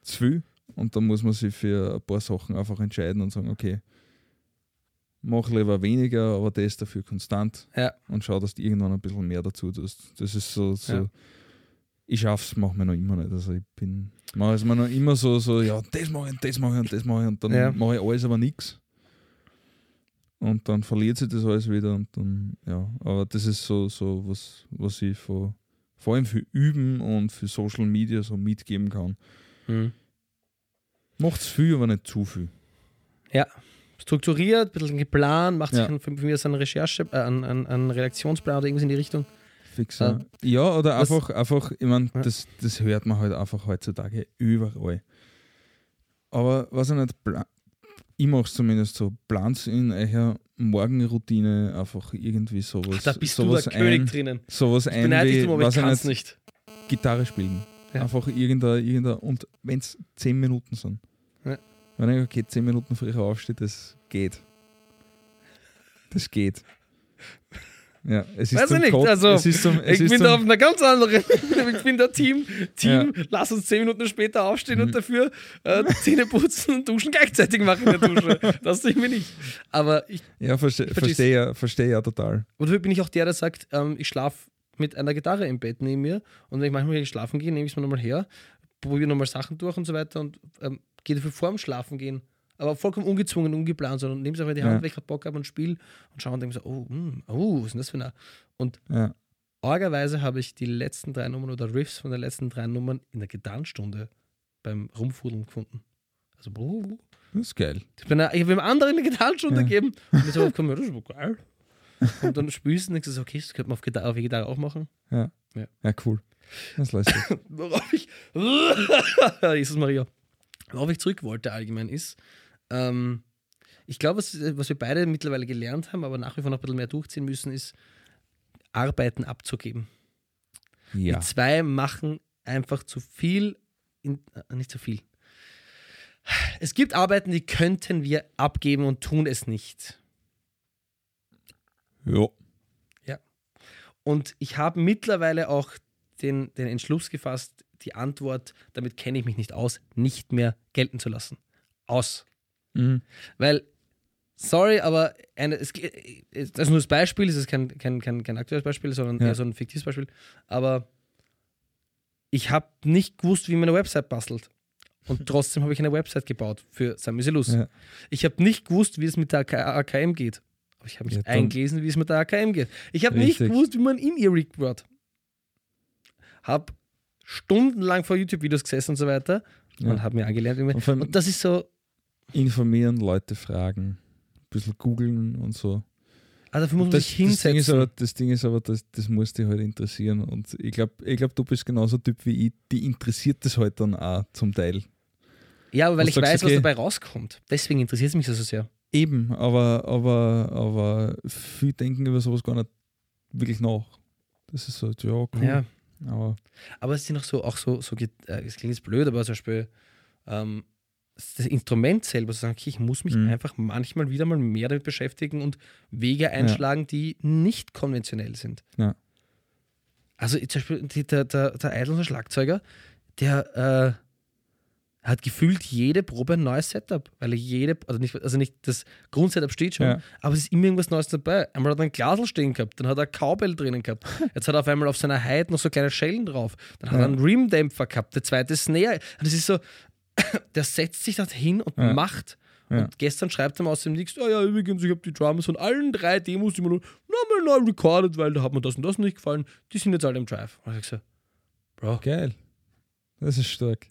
Speaker 1: zu viel. Und dann muss man sich für ein paar Sachen einfach entscheiden und sagen, okay, mach lieber weniger, aber das dafür konstant
Speaker 2: ja,
Speaker 1: und schau, dass du irgendwann ein bisschen mehr dazu tust. Das ist so, so
Speaker 2: Ja.
Speaker 1: ich schaff's, mache mir noch immer nicht. Also ich bin, mache es mir noch immer so, so, ja, das mache ich und das mache ich und das mache ich und dann mache ich alles, aber nichts. Und dann verliert sich das alles wieder und dann, ja, aber das ist so, so was, was ich vor, vor allem für Üben und für Social Media so mitgeben kann.
Speaker 2: Mhm.
Speaker 1: Macht's viel, aber nicht zu viel.
Speaker 2: strukturiert, ein bisschen geplant, macht
Speaker 1: Ja.
Speaker 2: sich von mir aus eine Recherche, äh, einen, einen, einen Redaktionsplan oder irgendwas in die Richtung.
Speaker 1: Fix,
Speaker 2: Ja.
Speaker 1: ja. ja, oder einfach, einfach, ich meine,
Speaker 2: Ja.
Speaker 1: das, das hört man halt einfach heutzutage überall. Aber was ich nicht, ich mache es zumindest so, plant in eurer Morgenroutine einfach irgendwie sowas.
Speaker 2: Ach, da bist
Speaker 1: sowas
Speaker 2: du der König
Speaker 1: ein,
Speaker 2: drinnen.
Speaker 1: Sowas
Speaker 2: Ich
Speaker 1: ein wie,
Speaker 2: aber ich
Speaker 1: was ich
Speaker 2: kann es
Speaker 1: nicht,
Speaker 2: nicht.
Speaker 1: Gitarre spielen.
Speaker 2: Ja.
Speaker 1: Einfach irgendein, irgendein und wenn es 10 Minuten sind.
Speaker 2: Ja.
Speaker 1: Wenn ich, okay, 10 Minuten früher aufstehe, das geht. Das geht. Ja, es ist
Speaker 2: Weiß ich nicht.
Speaker 1: Kot-
Speaker 2: Also,
Speaker 1: zum,
Speaker 2: ich bin da auf einer ganz anderen. ich bin der Team. Team, lass uns zehn Minuten später aufstehen
Speaker 1: Mhm.
Speaker 2: und dafür äh, Zähne putzen und duschen gleichzeitig machen in der Dusche. Das tue ich mir nicht. Aber ich,
Speaker 1: ja, verstehe
Speaker 2: versteh's.
Speaker 1: versteh ja, versteh ja total.
Speaker 2: und dafür bin ich auch der, der sagt, ähm, ich schlafe mit einer Gitarre im Bett neben mir und wenn ich manchmal schlafen gehe, nehme ich es mir nochmal her, probiere nochmal Sachen durch und so weiter und ähm, gehe dafür vorm Schlafen gehen. Aber vollkommen ungezwungen, ungeplant, sondern nehme es einfach in die Hand,
Speaker 1: Ja.
Speaker 2: weil ich gerade Bock habe und spiele und schaue und denke so, oh, mm, oh, was ist denn das für eine. Und
Speaker 1: Ja.
Speaker 2: Orgerweise habe ich die letzten drei Nummern oder Riffs von den letzten drei Nummern in der Gitarrenstunde beim Rumfudeln gefunden. Also, ich
Speaker 1: Das ist geil.
Speaker 2: habe einer- ich habe einem anderen eine Gitarrenstunde
Speaker 1: Ja.
Speaker 2: gegeben <laughs> und ich so ja, das ist geil. Und dann spielst du denkst, so, okay, das könnte man auf, Gitarre, auf die Gitarre auch machen.
Speaker 1: Ja, cool. Das läuft. <laughs>
Speaker 2: Worauf ich, <laughs> Jesus Maria, worauf ich zurück wollte allgemein ist, ähm, ich glaube, was, was wir beide mittlerweile gelernt haben, aber nach wie vor noch ein bisschen mehr durchziehen müssen, ist, Arbeiten abzugeben.
Speaker 1: Ja.
Speaker 2: Die zwei machen einfach zu viel, in, äh, nicht zu viel. Es gibt Arbeiten, die könnten wir abgeben und tun es nicht.
Speaker 1: Ja.
Speaker 2: Und ich habe mittlerweile auch den, den Entschluss gefasst, die Antwort, damit kenne ich mich nicht aus, nicht mehr gelten zu lassen. Aus.
Speaker 1: Mhm.
Speaker 2: Weil, sorry, aber eine, es, das ist nur das Beispiel, es ist kein, kein, kein, kein aktuelles Beispiel, sondern
Speaker 1: Ja.
Speaker 2: eher so ein fiktives Beispiel. Aber ich habe nicht gewusst, wie man eine Website bastelt. Und <laughs> trotzdem habe ich eine Website gebaut für Samusilus.
Speaker 1: Ja.
Speaker 2: Ich habe nicht gewusst, wie es mit der AK AKM geht. Aber ich habe mich
Speaker 1: Ja,
Speaker 2: eingelesen, wie es mit der AKM geht. Ich habe nicht gewusst, wie man in ihr rigged wird. Habe stundenlang vor YouTube-Videos gesessen und so weiter
Speaker 1: Ja.
Speaker 2: und habe mir angelernt. Wie man,
Speaker 1: Und
Speaker 2: und das ist so,
Speaker 1: informieren, Leute fragen, ein bisschen googeln und so.
Speaker 2: also dafür muss man
Speaker 1: Das,
Speaker 2: sich
Speaker 1: das, Ding
Speaker 2: hinsetzen.
Speaker 1: ist aber, das Ding ist aber, das, das muss dich halt interessieren. Und ich glaube, ich glaub, du bist genauso Typ wie ich. Die interessiert das halt dann auch zum Teil.
Speaker 2: Ja, aber weil ich
Speaker 1: sagst,
Speaker 2: weiß,
Speaker 1: okay.
Speaker 2: was dabei rauskommt. Deswegen interessiert es mich so sehr.
Speaker 1: Eben, aber, aber, aber viel denken über sowas gar nicht wirklich nach. Das ist so, ja, cool.
Speaker 2: Ja.
Speaker 1: Aber
Speaker 2: Aber es sind auch so, auch so, so äh, es klingt jetzt blöd, aber zum Beispiel ähm, das Instrument selber, zu sagen, okay, ich muss mich
Speaker 1: Mhm.
Speaker 2: einfach manchmal wieder mal mehr damit beschäftigen und Wege einschlagen, die nicht konventionell sind.
Speaker 1: Ja.
Speaker 2: Also zum Beispiel die, der, der, der unser Schlagzeuger, der äh, hat gefühlt jede Probe ein neues Setup, weil er jede, also nicht, also nicht das Grundsetup steht schon,
Speaker 1: Ja.
Speaker 2: aber es ist immer irgendwas Neues dabei. Einmal hat er ein Glasl stehen gehabt, dann hat er ein Cowbell drinnen gehabt. <laughs> Jetzt hat er auf einmal auf seiner Hide noch so kleine Schellen drauf. Dann hat
Speaker 1: Ja.
Speaker 2: er einen Rim-Dämpfer gehabt, der zweite Snare. Und es ist so, <coughs> der setzt sich da hin und
Speaker 1: Ja.
Speaker 2: macht.
Speaker 1: Ja.
Speaker 2: Und gestern schreibt er mir aus dem Nix, oh ja, übrigens, ich habe die Drums von allen drei Demos, die man nochmal neu recorded, weil da hat mir das und das nicht gefallen. Die sind jetzt alle im Drive. Und ich so, Bro,
Speaker 1: geil. Das ist stark.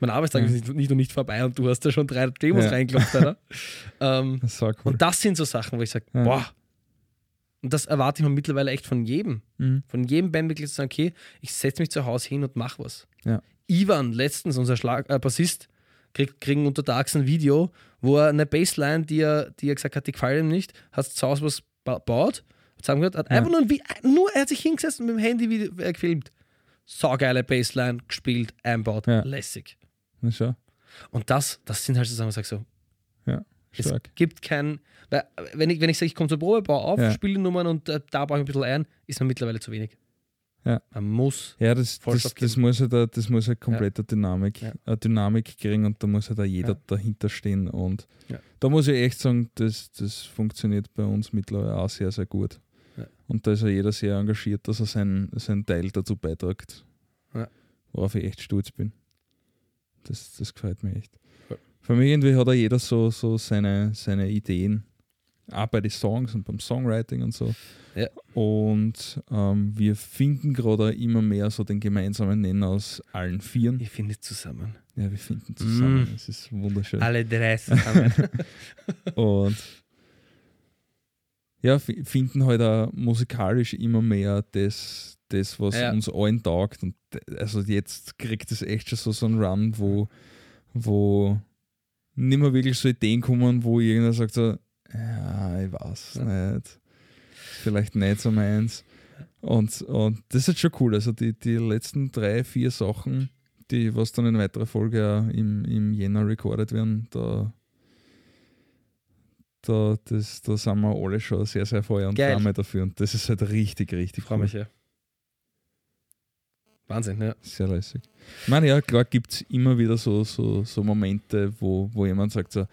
Speaker 2: mein Arbeitstag
Speaker 1: Ja.
Speaker 2: ist nicht, nicht noch nicht vorbei und du hast da schon drei Demos
Speaker 1: Ja.
Speaker 2: reingelopft, Alter. <laughs> ähm,
Speaker 1: Das cool.
Speaker 2: Und das sind so Sachen, wo ich sage,
Speaker 1: Ja.
Speaker 2: boah. Und das erwarte ich mir mittlerweile echt von jedem.
Speaker 1: Mhm.
Speaker 2: Von jedem Bandmitglied zu sagen, okay, ich setze mich zu Hause hin und mach was.
Speaker 1: Ja.
Speaker 2: Ivan, letztens, unser Schlag, äh, Bassist, kriegt kriegen untertags ein Video, wo er eine Bassline, die er, die er gesagt hat, die gefällt ihm nicht, hat zu Hause was ba baut, zusammengehört, hat
Speaker 1: Ja.
Speaker 2: einfach nur, ein nur, er hat sich hingesetzt und mit dem Handy Video, äh, gefilmt. Saugeile Bassline, gespielt, einbaut,
Speaker 1: Ja.
Speaker 2: lässig.
Speaker 1: Schau.
Speaker 2: Und das, das sind halt so Sachen, wo ich sage so,
Speaker 1: Ja,
Speaker 2: es
Speaker 1: stark.
Speaker 2: gibt kein, weil, wenn ich, wenn ich sage, ich komme zur Probe, baue auf,
Speaker 1: Ja.
Speaker 2: spiele Nummern und äh, da baue ich ein bisschen ein, ist mir mittlerweile zu wenig.
Speaker 1: Ja.
Speaker 2: Man muss.
Speaker 1: Ja, das, das,
Speaker 2: Vollstoff
Speaker 1: das, muss halt, eine- das muss halt komplett eine Dynamik,
Speaker 2: Ja.
Speaker 1: Dynamik kriegen und da muss halt auch jeder
Speaker 2: Ja.
Speaker 1: dahinter stehen. Und
Speaker 2: Ja.
Speaker 1: da muss ich echt sagen, das, das funktioniert bei uns mittlerweile auch sehr, sehr gut.
Speaker 2: Ja.
Speaker 1: Und da ist ja jeder sehr engagiert, dass er seinen, seinen Teil dazu beiträgt.
Speaker 2: Ja.
Speaker 1: Worauf ich echt stolz bin. Das, das gefällt mir echt.
Speaker 2: Ja.
Speaker 1: Für mich irgendwie hat auch jeder so, so seine, seine Ideen. Auch bei den Songs und beim Songwriting und so.
Speaker 2: Ja.
Speaker 1: Und ähm, wir finden gerade immer mehr so den gemeinsamen Nenner aus allen Vieren.
Speaker 2: Ich finde zusammen.
Speaker 1: Ja, wir finden zusammen.
Speaker 2: Mm.
Speaker 1: Es ist wunderschön.
Speaker 2: Alle drei zusammen. <laughs>
Speaker 1: Und ja, fi- finden halt auch musikalisch immer mehr das, das was
Speaker 2: Ja.
Speaker 1: uns allen taugt. Und also jetzt kriegt es echt schon so, so einen Run, wo, wo nicht mehr wirklich so Ideen kommen, wo irgendwer sagt so, ja, ich weiß nicht. Vielleicht nicht so meins. Und, und das ist schon cool. Also die, die letzten drei, vier Sachen, die was dann in weiterer Folge im, im Jänner recorded werden, da da, das, da sind wir alle schon sehr, sehr Feuer und
Speaker 2: Geil.
Speaker 1: Flamme dafür. Und das ist halt richtig, richtig
Speaker 2: Ich freue mich, ja. Wahnsinn, ja.
Speaker 1: Sehr lässig. Ich meine, ja, klar gibt es immer wieder so, so, so Momente, wo, wo jemand sagt so,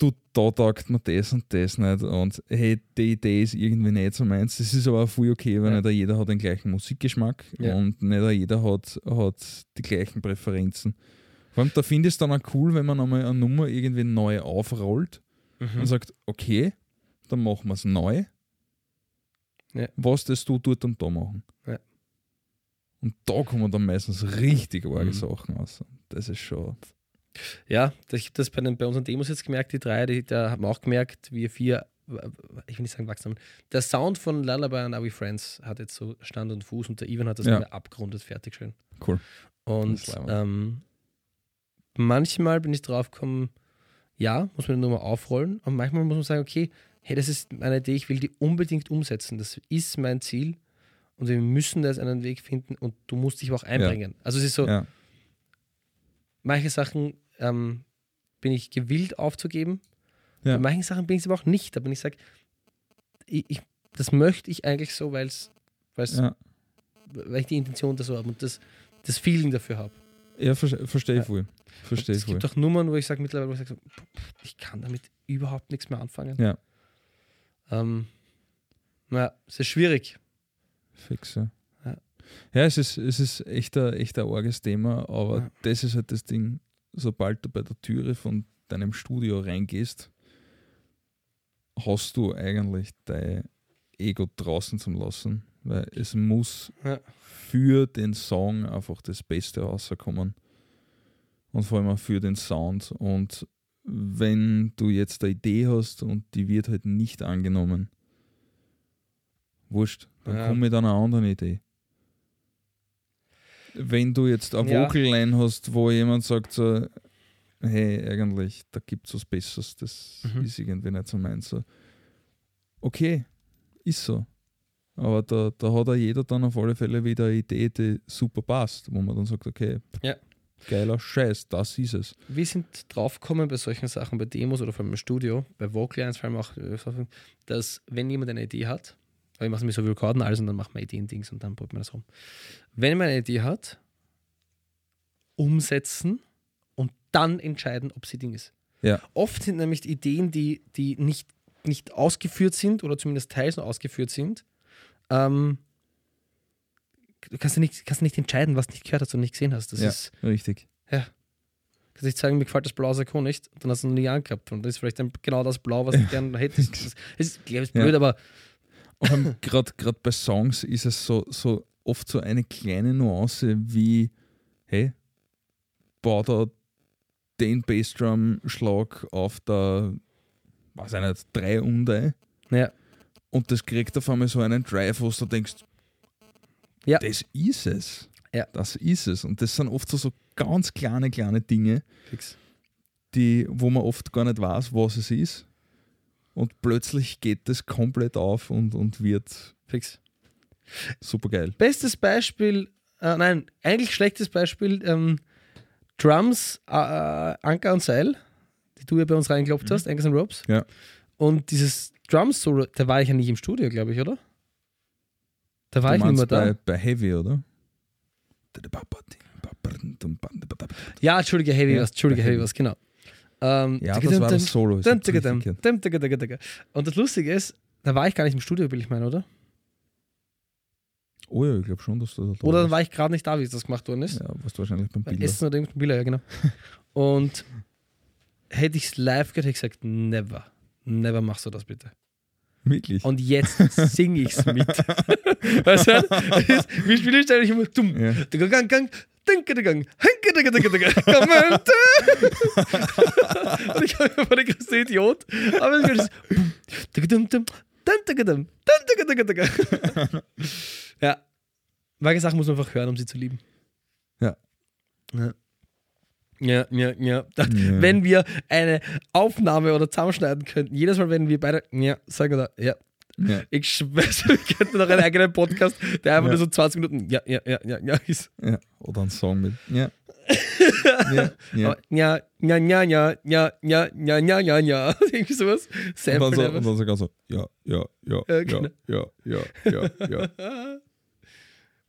Speaker 1: du, da taugt mir das und das nicht und hey, die Idee ist irgendwie nicht so meins. Das ist aber auch voll okay, weil
Speaker 2: Ja.
Speaker 1: nicht jeder hat den gleichen Musikgeschmack
Speaker 2: Ja.
Speaker 1: und nicht jeder hat, hat die gleichen Präferenzen. Vor allem, da finde ich es dann auch cool, wenn man einmal eine Nummer irgendwie neu aufrollt
Speaker 2: Mhm.
Speaker 1: und sagt, okay, dann machen wir es neu.
Speaker 2: Ja.
Speaker 1: Was das du dort und da machen.
Speaker 2: Ja.
Speaker 1: Und da kommen dann meistens richtig arge
Speaker 2: Mhm.
Speaker 1: Sachen raus. Das ist schon.
Speaker 2: Ja, ich habe das bei, den, bei unseren Demos jetzt gemerkt, die drei, die, da haben wir auch gemerkt, wir vier, ich will nicht sagen wachsen, aber der Sound von Lullaby und Are We Friends hat jetzt so Stand und Fuß und der Ivan hat das
Speaker 1: Ja.
Speaker 2: ja. abgerundet, fertig schön.
Speaker 1: Cool.
Speaker 2: Und ähm, manchmal bin ich drauf gekommen, ja, muss man nur mal aufrollen, und manchmal muss man sagen, okay, hey, das ist meine Idee, ich will die unbedingt umsetzen, das ist mein Ziel und wir müssen da jetzt einen Weg finden und du musst dich auch einbringen. Also es ist so,
Speaker 1: Ja.
Speaker 2: manche Sachen ähm, bin ich gewillt aufzugeben.
Speaker 1: Ja.
Speaker 2: Bei manchen Sachen bin ich es aber auch nicht. Aber wenn ich sage, ich, ich, das möchte ich eigentlich so, weil's, weil's,
Speaker 1: Ja,
Speaker 2: weil ich die Intention da so habe und das, das Feeling dafür habe.
Speaker 1: ja ver verstehe ich
Speaker 2: Ja.
Speaker 1: Verstehe ich
Speaker 2: Es
Speaker 1: voll.
Speaker 2: gibt auch Nummern, wo ich sage mittlerweile, wo ich pff, ich kann damit überhaupt nichts mehr anfangen.
Speaker 1: Ja.
Speaker 2: Ähm, naja, es ist schwierig.
Speaker 1: Fix, ja.
Speaker 2: Ja.
Speaker 1: Ja, es ist, es ist echt ein, echt ein arges Thema, aber
Speaker 2: Ja.
Speaker 1: das ist halt das Ding, sobald du bei der Türe von deinem Studio reingehst, hast du eigentlich dein Ego draußen zum Lassen, weil es muss
Speaker 2: Ja.
Speaker 1: für den Song einfach das Beste rauskommen und vor allem auch für den Sound und wenn du jetzt eine Idee hast und die wird halt nicht angenommen, wurscht, dann
Speaker 2: Ja.
Speaker 1: komm mit einer anderen Idee. Wenn du jetzt eine
Speaker 2: Ja.
Speaker 1: Vocal-Line hast, wo jemand sagt so, hey, eigentlich, da gibt es was Besseres, das
Speaker 2: Mhm.
Speaker 1: ist irgendwie nicht so meins. So, okay, ist so. Aber da, da hat auch jeder dann auf alle Fälle wieder eine Idee, die super passt, wo man dann sagt, okay,
Speaker 2: Ja.
Speaker 1: geiler Scheiß, das ist es.
Speaker 2: Wir sind draufgekommen bei solchen Sachen, bei Demos oder vor allem im Studio, bei Vocalines vor allem auch, dass wenn jemand eine Idee hat, wir machen mir so viel Rekorden alles und dann machen wir Ideen-Dings und dann probiert man das rum. Wenn man eine Idee hat, umsetzen und dann entscheiden, ob sie Ding ist.
Speaker 1: Ja.
Speaker 2: Oft sind nämlich Ideen, die, die nicht, nicht ausgeführt sind oder zumindest teils noch ausgeführt sind, ähm, du kannst du nicht, kannst nicht entscheiden, was du nicht gehört hast und nicht gesehen hast. Das
Speaker 1: Ja.
Speaker 2: ist
Speaker 1: Richtig.
Speaker 2: kannst nicht sagen, mir gefällt das blaue Sakko nicht, dann hast du noch nie angehabt. Und das ist vielleicht dann genau das Blau, was du gerne hättest. <laughs> Das ist, ich glaube, ist
Speaker 1: Ja.
Speaker 2: blöd, aber <laughs>
Speaker 1: Gerade bei Songs ist es so, so oft so eine kleine Nuance wie, hey, bau da den Bassdrum-Schlag auf der, weiß ich nicht, 3 unter
Speaker 2: ja,
Speaker 1: und das kriegt auf einmal so einen Drive, wo du denkst,
Speaker 2: Ja.
Speaker 1: das ist es.
Speaker 2: Ja.
Speaker 1: Das ist es. Und das sind oft so, so ganz kleine, kleine Dinge,
Speaker 2: fix.
Speaker 1: die, wo man oft gar nicht weiß, was es ist. Und plötzlich geht das komplett auf und, und wird
Speaker 2: Fix.
Speaker 1: super geil.
Speaker 2: Bestes Beispiel, äh, nein, eigentlich schlechtes Beispiel, ähm, Drums, äh, äh, Anker und Seil, die du ja bei uns reingeklopft hast, Anchors and Ropes.
Speaker 1: Ja.
Speaker 2: Und dieses Drums-Solo, da war ich ja nicht im Studio, glaube ich, oder? Da war
Speaker 1: Du
Speaker 2: ich nicht mehr
Speaker 1: meinst
Speaker 2: da.
Speaker 1: bei, bei Heavy, oder?
Speaker 2: Ja, Entschuldige, Heavy
Speaker 1: Ja,
Speaker 2: was, Entschuldige,
Speaker 1: bei
Speaker 2: Heavy. was, genau. Ähm,
Speaker 1: Ja, das war das Solo.
Speaker 2: Und das Lustige ist, da war ich gar nicht im Studio, will ich meinen, oder?
Speaker 1: Oh ja, ich glaube schon, dass du da
Speaker 2: Oder dann war ich gerade nicht da, wie das gemacht worden ist.
Speaker 1: Ja, warst du wahrscheinlich beim Bilder.
Speaker 2: Essen oder irgendein Bilder, ja, genau. <laughs> Und hätte ich es live gehört, hätte ich gesagt, never. Never machst du das bitte.
Speaker 1: Wirklich?
Speaker 2: Und jetzt <laughs> singe ich es mit. <laughs> weißt du? Das ist- Wir spielen ständig immer dumm.
Speaker 1: ja.
Speaker 2: Und ich habe vor der größte Idiot. Aber digga, digga. Ja. Manche Sachen muss man einfach hören, um sie zu lieben.
Speaker 1: Ja.
Speaker 2: Ja. Ja, ja, ja.
Speaker 1: Ja.
Speaker 2: Wenn wir eine Aufnahme oder zusammenschneiden könnten, jedes Mal, wenn wir beide ja, sagen wir da, ja,
Speaker 1: Ja.
Speaker 2: Ich schwör's, wir könnten noch einen eigenen Podcast, der einfach
Speaker 1: Ja.
Speaker 2: nur so 20 Minuten, ja, ja, ja, ja, ja, ist.
Speaker 1: Ja. Oder ein Song mit. Ja. ja. ja.
Speaker 2: Ja, ja, ja, ja, ja, ja, ja, ja, ja, ja. Irgendwie sowas.
Speaker 1: Und
Speaker 2: Sample
Speaker 1: dann, so, und dann sogar so, ja, ja, ja,
Speaker 2: Ja,
Speaker 1: ja,
Speaker 2: genau.
Speaker 1: ja, ja, ja, ja.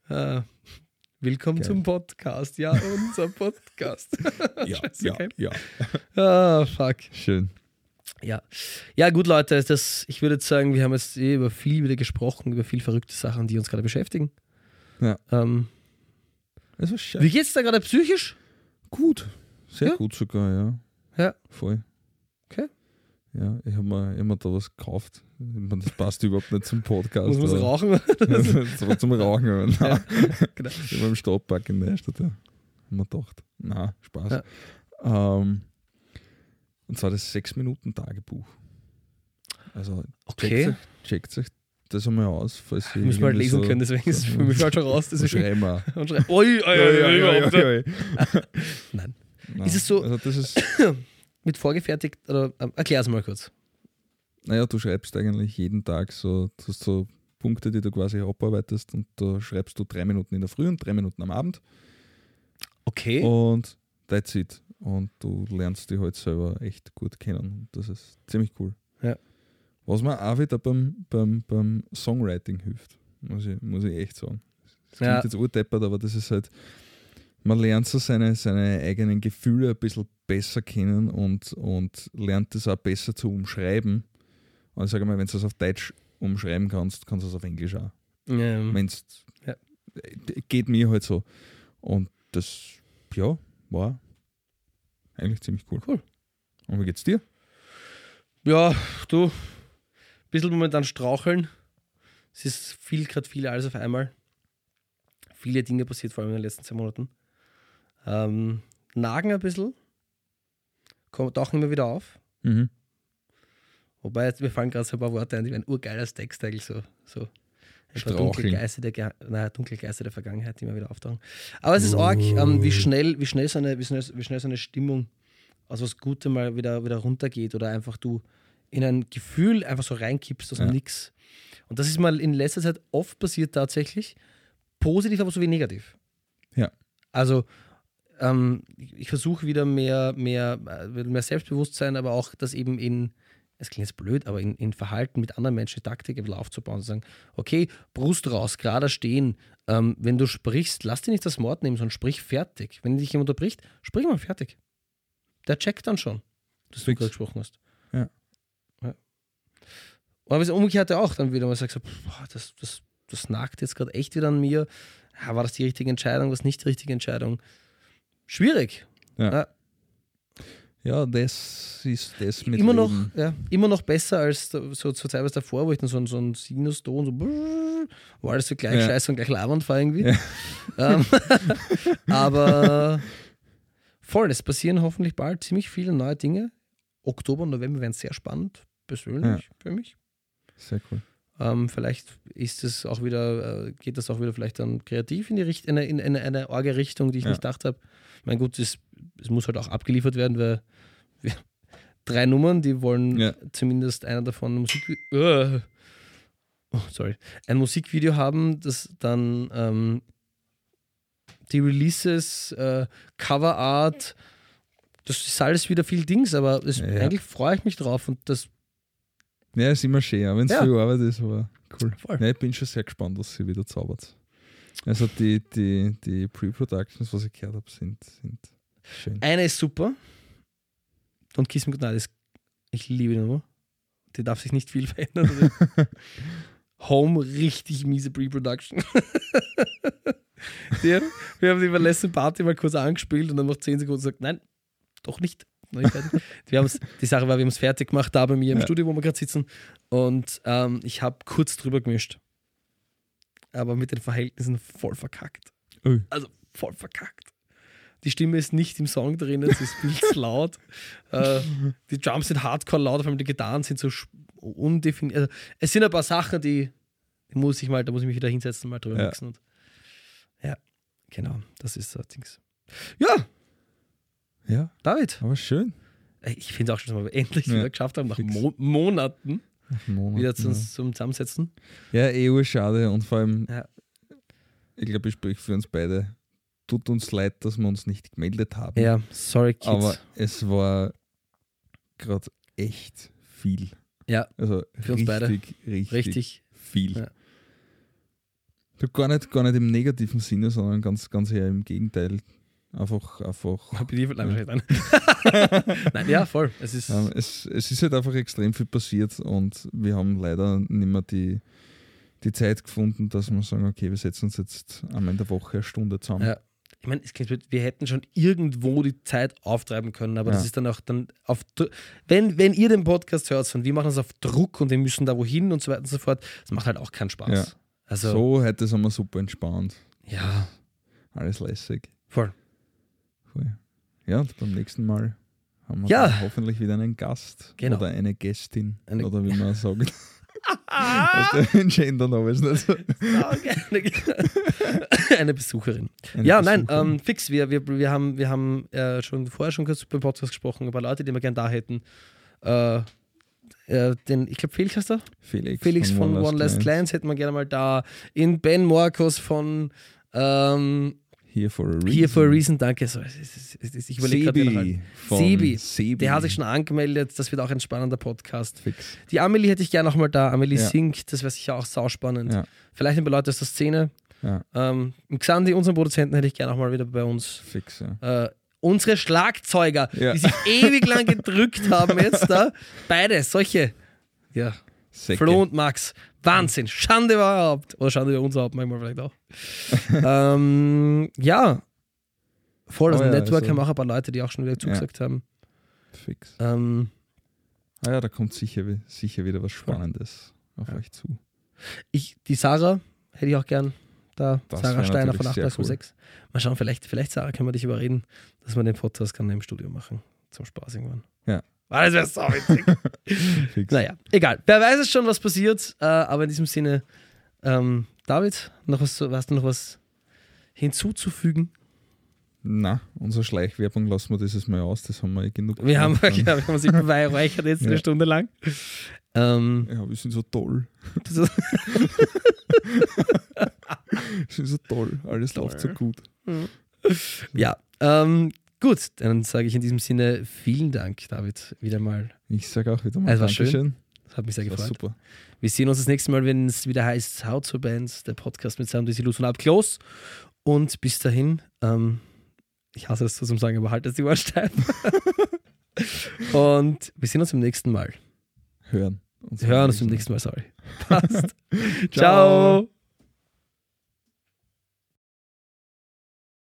Speaker 2: Ah, willkommen
Speaker 1: Geil.
Speaker 2: zum Podcast. Ja, unser Podcast.
Speaker 1: Ja, ja, ja.
Speaker 2: Ah, fuck.
Speaker 1: Schön.
Speaker 2: Ja. Ja, gut, Leute, das, ich würde jetzt sagen, wir haben jetzt eh über viel wieder gesprochen, über viel verrückte Sachen, die uns gerade beschäftigen.
Speaker 1: Ja.
Speaker 2: Ähm, wie geht's da gerade psychisch?
Speaker 1: Gut. Sehr
Speaker 2: Ja?
Speaker 1: gut sogar, ja.
Speaker 2: Ja.
Speaker 1: Voll.
Speaker 2: Okay.
Speaker 1: Ja, ich habe mir, mir da was gekauft. Ich mein, das passt <laughs> überhaupt nicht zum Podcast.
Speaker 2: Muss man rauchen? <laughs>
Speaker 1: das war zum Rauchen. Aber <laughs> nein.
Speaker 2: genau.
Speaker 1: Ich war im Stadtpark in Neustadt. Ja. Haben wir gedacht, na, Spaß.
Speaker 2: Ja.
Speaker 1: Ähm, und zwar das 6-Minuten-Tagebuch. Also,
Speaker 2: Okay.
Speaker 1: checkt euch das einmal aus, falls ihr.
Speaker 2: Halt
Speaker 1: irgendwie
Speaker 2: lesen
Speaker 1: so-
Speaker 2: können, deswegen ist es für mich halt schon raus.
Speaker 1: so
Speaker 2: Deswegen.
Speaker 1: schreiben wir.
Speaker 2: Und schreiben. Ui, ui, ui, ui, überhaupt nicht. Nein.
Speaker 1: Nein.
Speaker 2: Ist es so-
Speaker 1: Also das ist, <coughs>
Speaker 2: Mit vorgefertigt, oder ähm, erklär's mal kurz.
Speaker 1: naja, du schreibst eigentlich jeden Tag so, du hast so Punkte, die du quasi abarbeitest und da schreibst du drei Minuten in der Früh und drei Minuten am Abend
Speaker 2: Okay.
Speaker 1: und that's it. Und du lernst dich halt selber echt gut kennen. Und das ist ziemlich cool.
Speaker 2: Ja.
Speaker 1: Was mir auch wieder beim, beim, beim Songwriting hilft, muss ich, muss ich echt sagen. Das klingt
Speaker 2: Ja.
Speaker 1: jetzt urdeppert, aber das ist halt, man lernt so seine, seine eigenen Gefühle ein bisschen besser kennen und, und lernt es auch besser zu umschreiben. Und ich sage mal, wenn du es auf Deutsch umschreiben kannst, kannst du es auf Englisch auch.
Speaker 2: Ähm,
Speaker 1: Wenn's,
Speaker 2: Ja.
Speaker 1: Geht mir halt so. Und das, ja, war eigentlich ziemlich cool.
Speaker 2: Cool.
Speaker 1: Und wie geht's dir?
Speaker 2: Ja, du, ein bisschen momentan straucheln. Es ist viel, gerade viel alles auf einmal. Viele Dinge passiert, vor allem in den letzten zwei Monaten. Ähm, nagen ein bisschen. Kommen, tauchen immer wieder auf.
Speaker 1: Mhm.
Speaker 2: Wobei, jetzt, mir fallen gerade so ein paar Worte ein, die ein urgeiles Text eigentlich so. so dunkle
Speaker 1: Straucheln.
Speaker 2: Geister, der, nein, dunkle Geister der Vergangenheit, die immer wieder auftauchen. Aber es ist arg, ähm, wie, schnell, wie, schnell so eine, wie, schnell, wie schnell so eine Stimmung aus was Gutem mal wieder, wieder runtergeht oder einfach du in ein Gefühl einfach so reinkippst aus
Speaker 1: Ja.
Speaker 2: Nix. Und das ist mal in letzter Zeit oft passiert tatsächlich. Positiv, aber so wie negativ.
Speaker 1: Ja.
Speaker 2: Also, ähm, ich ich versuche wieder mehr, mehr, äh, mehr Selbstbewusstsein, aber auch das eben in, es klingt jetzt blöd, aber in, in Verhalten mit anderen Menschen, Taktik im Lauf zu und sagen, okay, Brust raus, gerade stehen. Ähm, wenn du sprichst, lass dir nicht das Wort nehmen, sondern sprich fertig. Wenn dich jemand unterbricht, sprich mal fertig. Der checkt dann schon, dass du
Speaker 1: Fix.
Speaker 2: gerade gesprochen hast.
Speaker 1: Ja.
Speaker 2: ja. Aber das Umgekehrte auch dann wieder, man sagt so, boah, das, das, das nagt jetzt gerade echt wieder an mir. Ja, war das die richtige Entscheidung, was nicht die richtige Entscheidung? Schwierig.
Speaker 1: Ja.
Speaker 2: Ja.
Speaker 1: Ja, das ist das mit
Speaker 2: immer, noch, ja, immer noch besser als da- so zur Zeit was davor, wo ich dann so, ein- so einen Sinuston, so brrr, wo alles so gleich
Speaker 1: Ja.
Speaker 2: scheiße und gleich labernd war irgendwie.
Speaker 1: Ja. <laughs>
Speaker 2: Ähm, <laughs> aber voll, es passieren hoffentlich bald ziemlich viele neue Dinge. Oktober und November werden sehr spannend, persönlich für mich.
Speaker 1: Sehr cool.
Speaker 2: Ähm, vielleicht ist es auch wieder, äh, geht das auch wieder vielleicht dann kreativ in die Richt in eine, in eine, eine die ich
Speaker 1: Ja.
Speaker 2: nicht gedacht habe. Mein gut, es, es muss halt auch abgeliefert werden, weil wir, <laughs> drei Nummern, die wollen
Speaker 1: Ja.
Speaker 2: zumindest einer davon ein Musik, äh, oh, sorry, ein Musikvideo haben, das dann ähm, die Releases, äh, Cover Art, das ist alles wieder viel Dings, aber es,
Speaker 1: Ja.
Speaker 2: eigentlich freue ich mich drauf und das
Speaker 1: Ja, ist immer schön, wenn es
Speaker 2: Ja.
Speaker 1: viel Arbeit ist, aber cool.
Speaker 2: Voll.
Speaker 1: Ja, ich bin schon sehr gespannt, was sie wieder zaubert. Also die, die, die Pre-Productions, was ich gehört habe, sind, sind schön.
Speaker 2: Eine ist super. Und Kiss Me Goodnight ist, ich liebe die Nummer. Die darf sich nicht viel <laughs> verändern. Also <laughs> Home, richtig miese Pre-Production. <laughs> wir haben die bei der letzten Party mal kurz angespielt und dann nach 10 Sekunden gesagt, nein, doch nicht. Noch nicht fertig. wir haben's, die Sache war, wir haben es fertig gemacht, da bei mir im
Speaker 1: Ja.
Speaker 2: Studio, wo wir gerade sitzen. Und ähm, ich habe kurz drüber gemischt. Aber mit den Verhältnissen voll verkackt.
Speaker 1: Ui.
Speaker 2: Also voll verkackt. Die Stimme ist nicht im Song drinnen, sie ist viel zu laut. <laughs> Äh, die Drums sind hardcore laut, vor allem die Gitarren sind so undefiniert. Also, es sind ein paar Sachen, die, die muss ich mal, da muss ich mich wieder hinsetzen und mal drüber
Speaker 1: Ja.
Speaker 2: mixen. Und, ja, genau, das ist so Dings. Ja,
Speaker 1: Ja,
Speaker 2: David,
Speaker 1: aber schön.
Speaker 2: ich finde auch schon, dass wir endlich
Speaker 1: Ja.
Speaker 2: wieder geschafft haben, nach. Mo Monaten.
Speaker 1: Monat,
Speaker 2: wieder zu
Speaker 1: ja.
Speaker 2: uns zum Zusammensetzen.
Speaker 1: Ja, eh schade und vor allem,
Speaker 2: Ja.
Speaker 1: ich glaube, ich spreche für uns beide. Tut uns leid, dass wir uns nicht gemeldet haben.
Speaker 2: Ja, sorry, Kids.
Speaker 1: aber es war gerade echt viel.
Speaker 2: Ja,
Speaker 1: Also
Speaker 2: für uns
Speaker 1: richtig,
Speaker 2: beide.
Speaker 1: richtig,
Speaker 2: richtig.
Speaker 1: viel.
Speaker 2: Ja.
Speaker 1: Gar nicht, gar nicht im negativen Sinne, sondern ganz, ganz eher im Gegenteil. Einfach, einfach.
Speaker 2: Hab ich die Nein, wahrscheinlich dann. <laughs> Nein, ja, voll. Es ist.
Speaker 1: Ähm, es, es ist halt einfach extrem viel passiert und wir haben leider nicht mehr die, die Zeit gefunden, dass wir sagen, okay, wir setzen uns jetzt einmal in der Woche eine Stunde zusammen.
Speaker 2: Ja. Ich meine, es klingt wir hätten schon irgendwo die Zeit auftreiben können, aber das
Speaker 1: Ja.
Speaker 2: ist dann auch dann auf wenn, wenn ihr den Podcast hört und wir machen es auf Druck und wir müssen da wohin und so weiter und so fort, das macht halt auch keinen Spaß.
Speaker 1: Ja.
Speaker 2: Also,
Speaker 1: So heute sind wir super entspannt.
Speaker 2: ja,
Speaker 1: Alles lässig.
Speaker 2: voll.
Speaker 1: Cool. Ja, und beim nächsten Mal haben wir
Speaker 2: Ja.
Speaker 1: hoffentlich wieder einen Gast
Speaker 2: Genau.
Speaker 1: oder eine Gästin
Speaker 2: Eine-
Speaker 1: oder wie man sagt. Was der gendern aber ist nicht so.
Speaker 2: eine, eine Besucherin.
Speaker 1: Eine
Speaker 2: ja, nein,
Speaker 1: Besucherin.
Speaker 2: ähm, fix. Wir, wir, wir haben, wir haben äh, schon vorher schon kurz beim Podcast gesprochen über Leute, die wir gerne da hätten. Äh, äh, den, ich glaube, Felix heißt er?
Speaker 1: Felix,
Speaker 2: Felix von One Last. Clans hätten wir gerne mal da. In Ben Morcos von ähm,
Speaker 1: Here for a reason.
Speaker 2: Here for a Reason, danke. So, ich überlege gerade,
Speaker 1: Sebi.
Speaker 2: Sebi. Der hat sich schon angemeldet, das wird auch ein spannender Podcast.
Speaker 1: fix.
Speaker 2: Die Amelie hätte ich gerne noch mal da. Amelie
Speaker 1: Ja.
Speaker 2: singt, das wäre sicher auch sauspannend.
Speaker 1: Ja.
Speaker 2: Vielleicht ein paar Leute aus der Szene.
Speaker 1: Ja,
Speaker 2: Ähm, Xandi, unseren Produzenten, hätte ich gerne auch mal wieder bei uns.
Speaker 1: fix, ja.
Speaker 2: Äh, unsere Schlagzeuger,
Speaker 1: Ja.
Speaker 2: die sich ewig lang gedrückt haben jetzt da. <laughs> Beide, solche. Ja,
Speaker 1: Säcke.
Speaker 2: Flo und Max. Wahnsinn. Schande überhaupt. Oder Schande über unser Haupt manchmal vielleicht auch. <laughs> ähm, ja. Voll, also
Speaker 1: Oh ja,
Speaker 2: Network
Speaker 1: also-
Speaker 2: haben auch ein paar Leute, die auch schon wieder zugesagt haben.
Speaker 1: Fix.
Speaker 2: Ähm,
Speaker 1: Ah ja, da kommt sicher, sicher wieder was Spannendes auf
Speaker 2: Ja.
Speaker 1: euch zu.
Speaker 2: ich, die Sarah hätte ich auch gern da.
Speaker 1: Das
Speaker 2: Sarah Steiner von
Speaker 1: sehr
Speaker 2: 836. Mal schauen, vielleicht, vielleicht Sarah, können wir dich überreden, dass wir den Podcast gerne im Studio machen. Zum Spaß irgendwann.
Speaker 1: Ja.
Speaker 2: Ah, das wäre so witzig. <laughs> Naja, egal. Wer weiß es schon, was passiert. Äh, aber in diesem Sinne, ähm, David, noch was, hast du noch was hinzuzufügen?
Speaker 1: Na, unsere Schleichwerbung lassen wir dieses Mal aus, das haben wir eh genug
Speaker 2: Wir haben, <laughs> ja, wir haben sich beweihräuchert jetzt eine
Speaker 1: Ja.
Speaker 2: Stunde lang. Ähm,
Speaker 1: Ja, wir sind so toll. <laughs> Wir sind so toll. Alles läuft so gut.
Speaker 2: ja, ähm, gut, dann sage ich in diesem Sinne vielen Dank, David, wieder mal.
Speaker 1: Ich sage auch wieder mal
Speaker 2: Es war schön.
Speaker 1: Dankeschön.
Speaker 2: Das hat mich sehr
Speaker 1: Das
Speaker 2: gefreut.
Speaker 1: super.
Speaker 2: Wir sehen uns das nächste Mal, wenn es wieder heißt How to Bands, der Podcast mit Sam Desilus und Ab Close. Und bis dahin, ähm, ich hasse das so zum Sagen, aber halt das die Ohren steif. <laughs> und wir sehen uns beim nächsten Mal.
Speaker 1: Hören. uns
Speaker 2: Wir hören uns
Speaker 1: beim
Speaker 2: beim nächsten Mal, sorry. <laughs> Passt. <laughs> Ciao.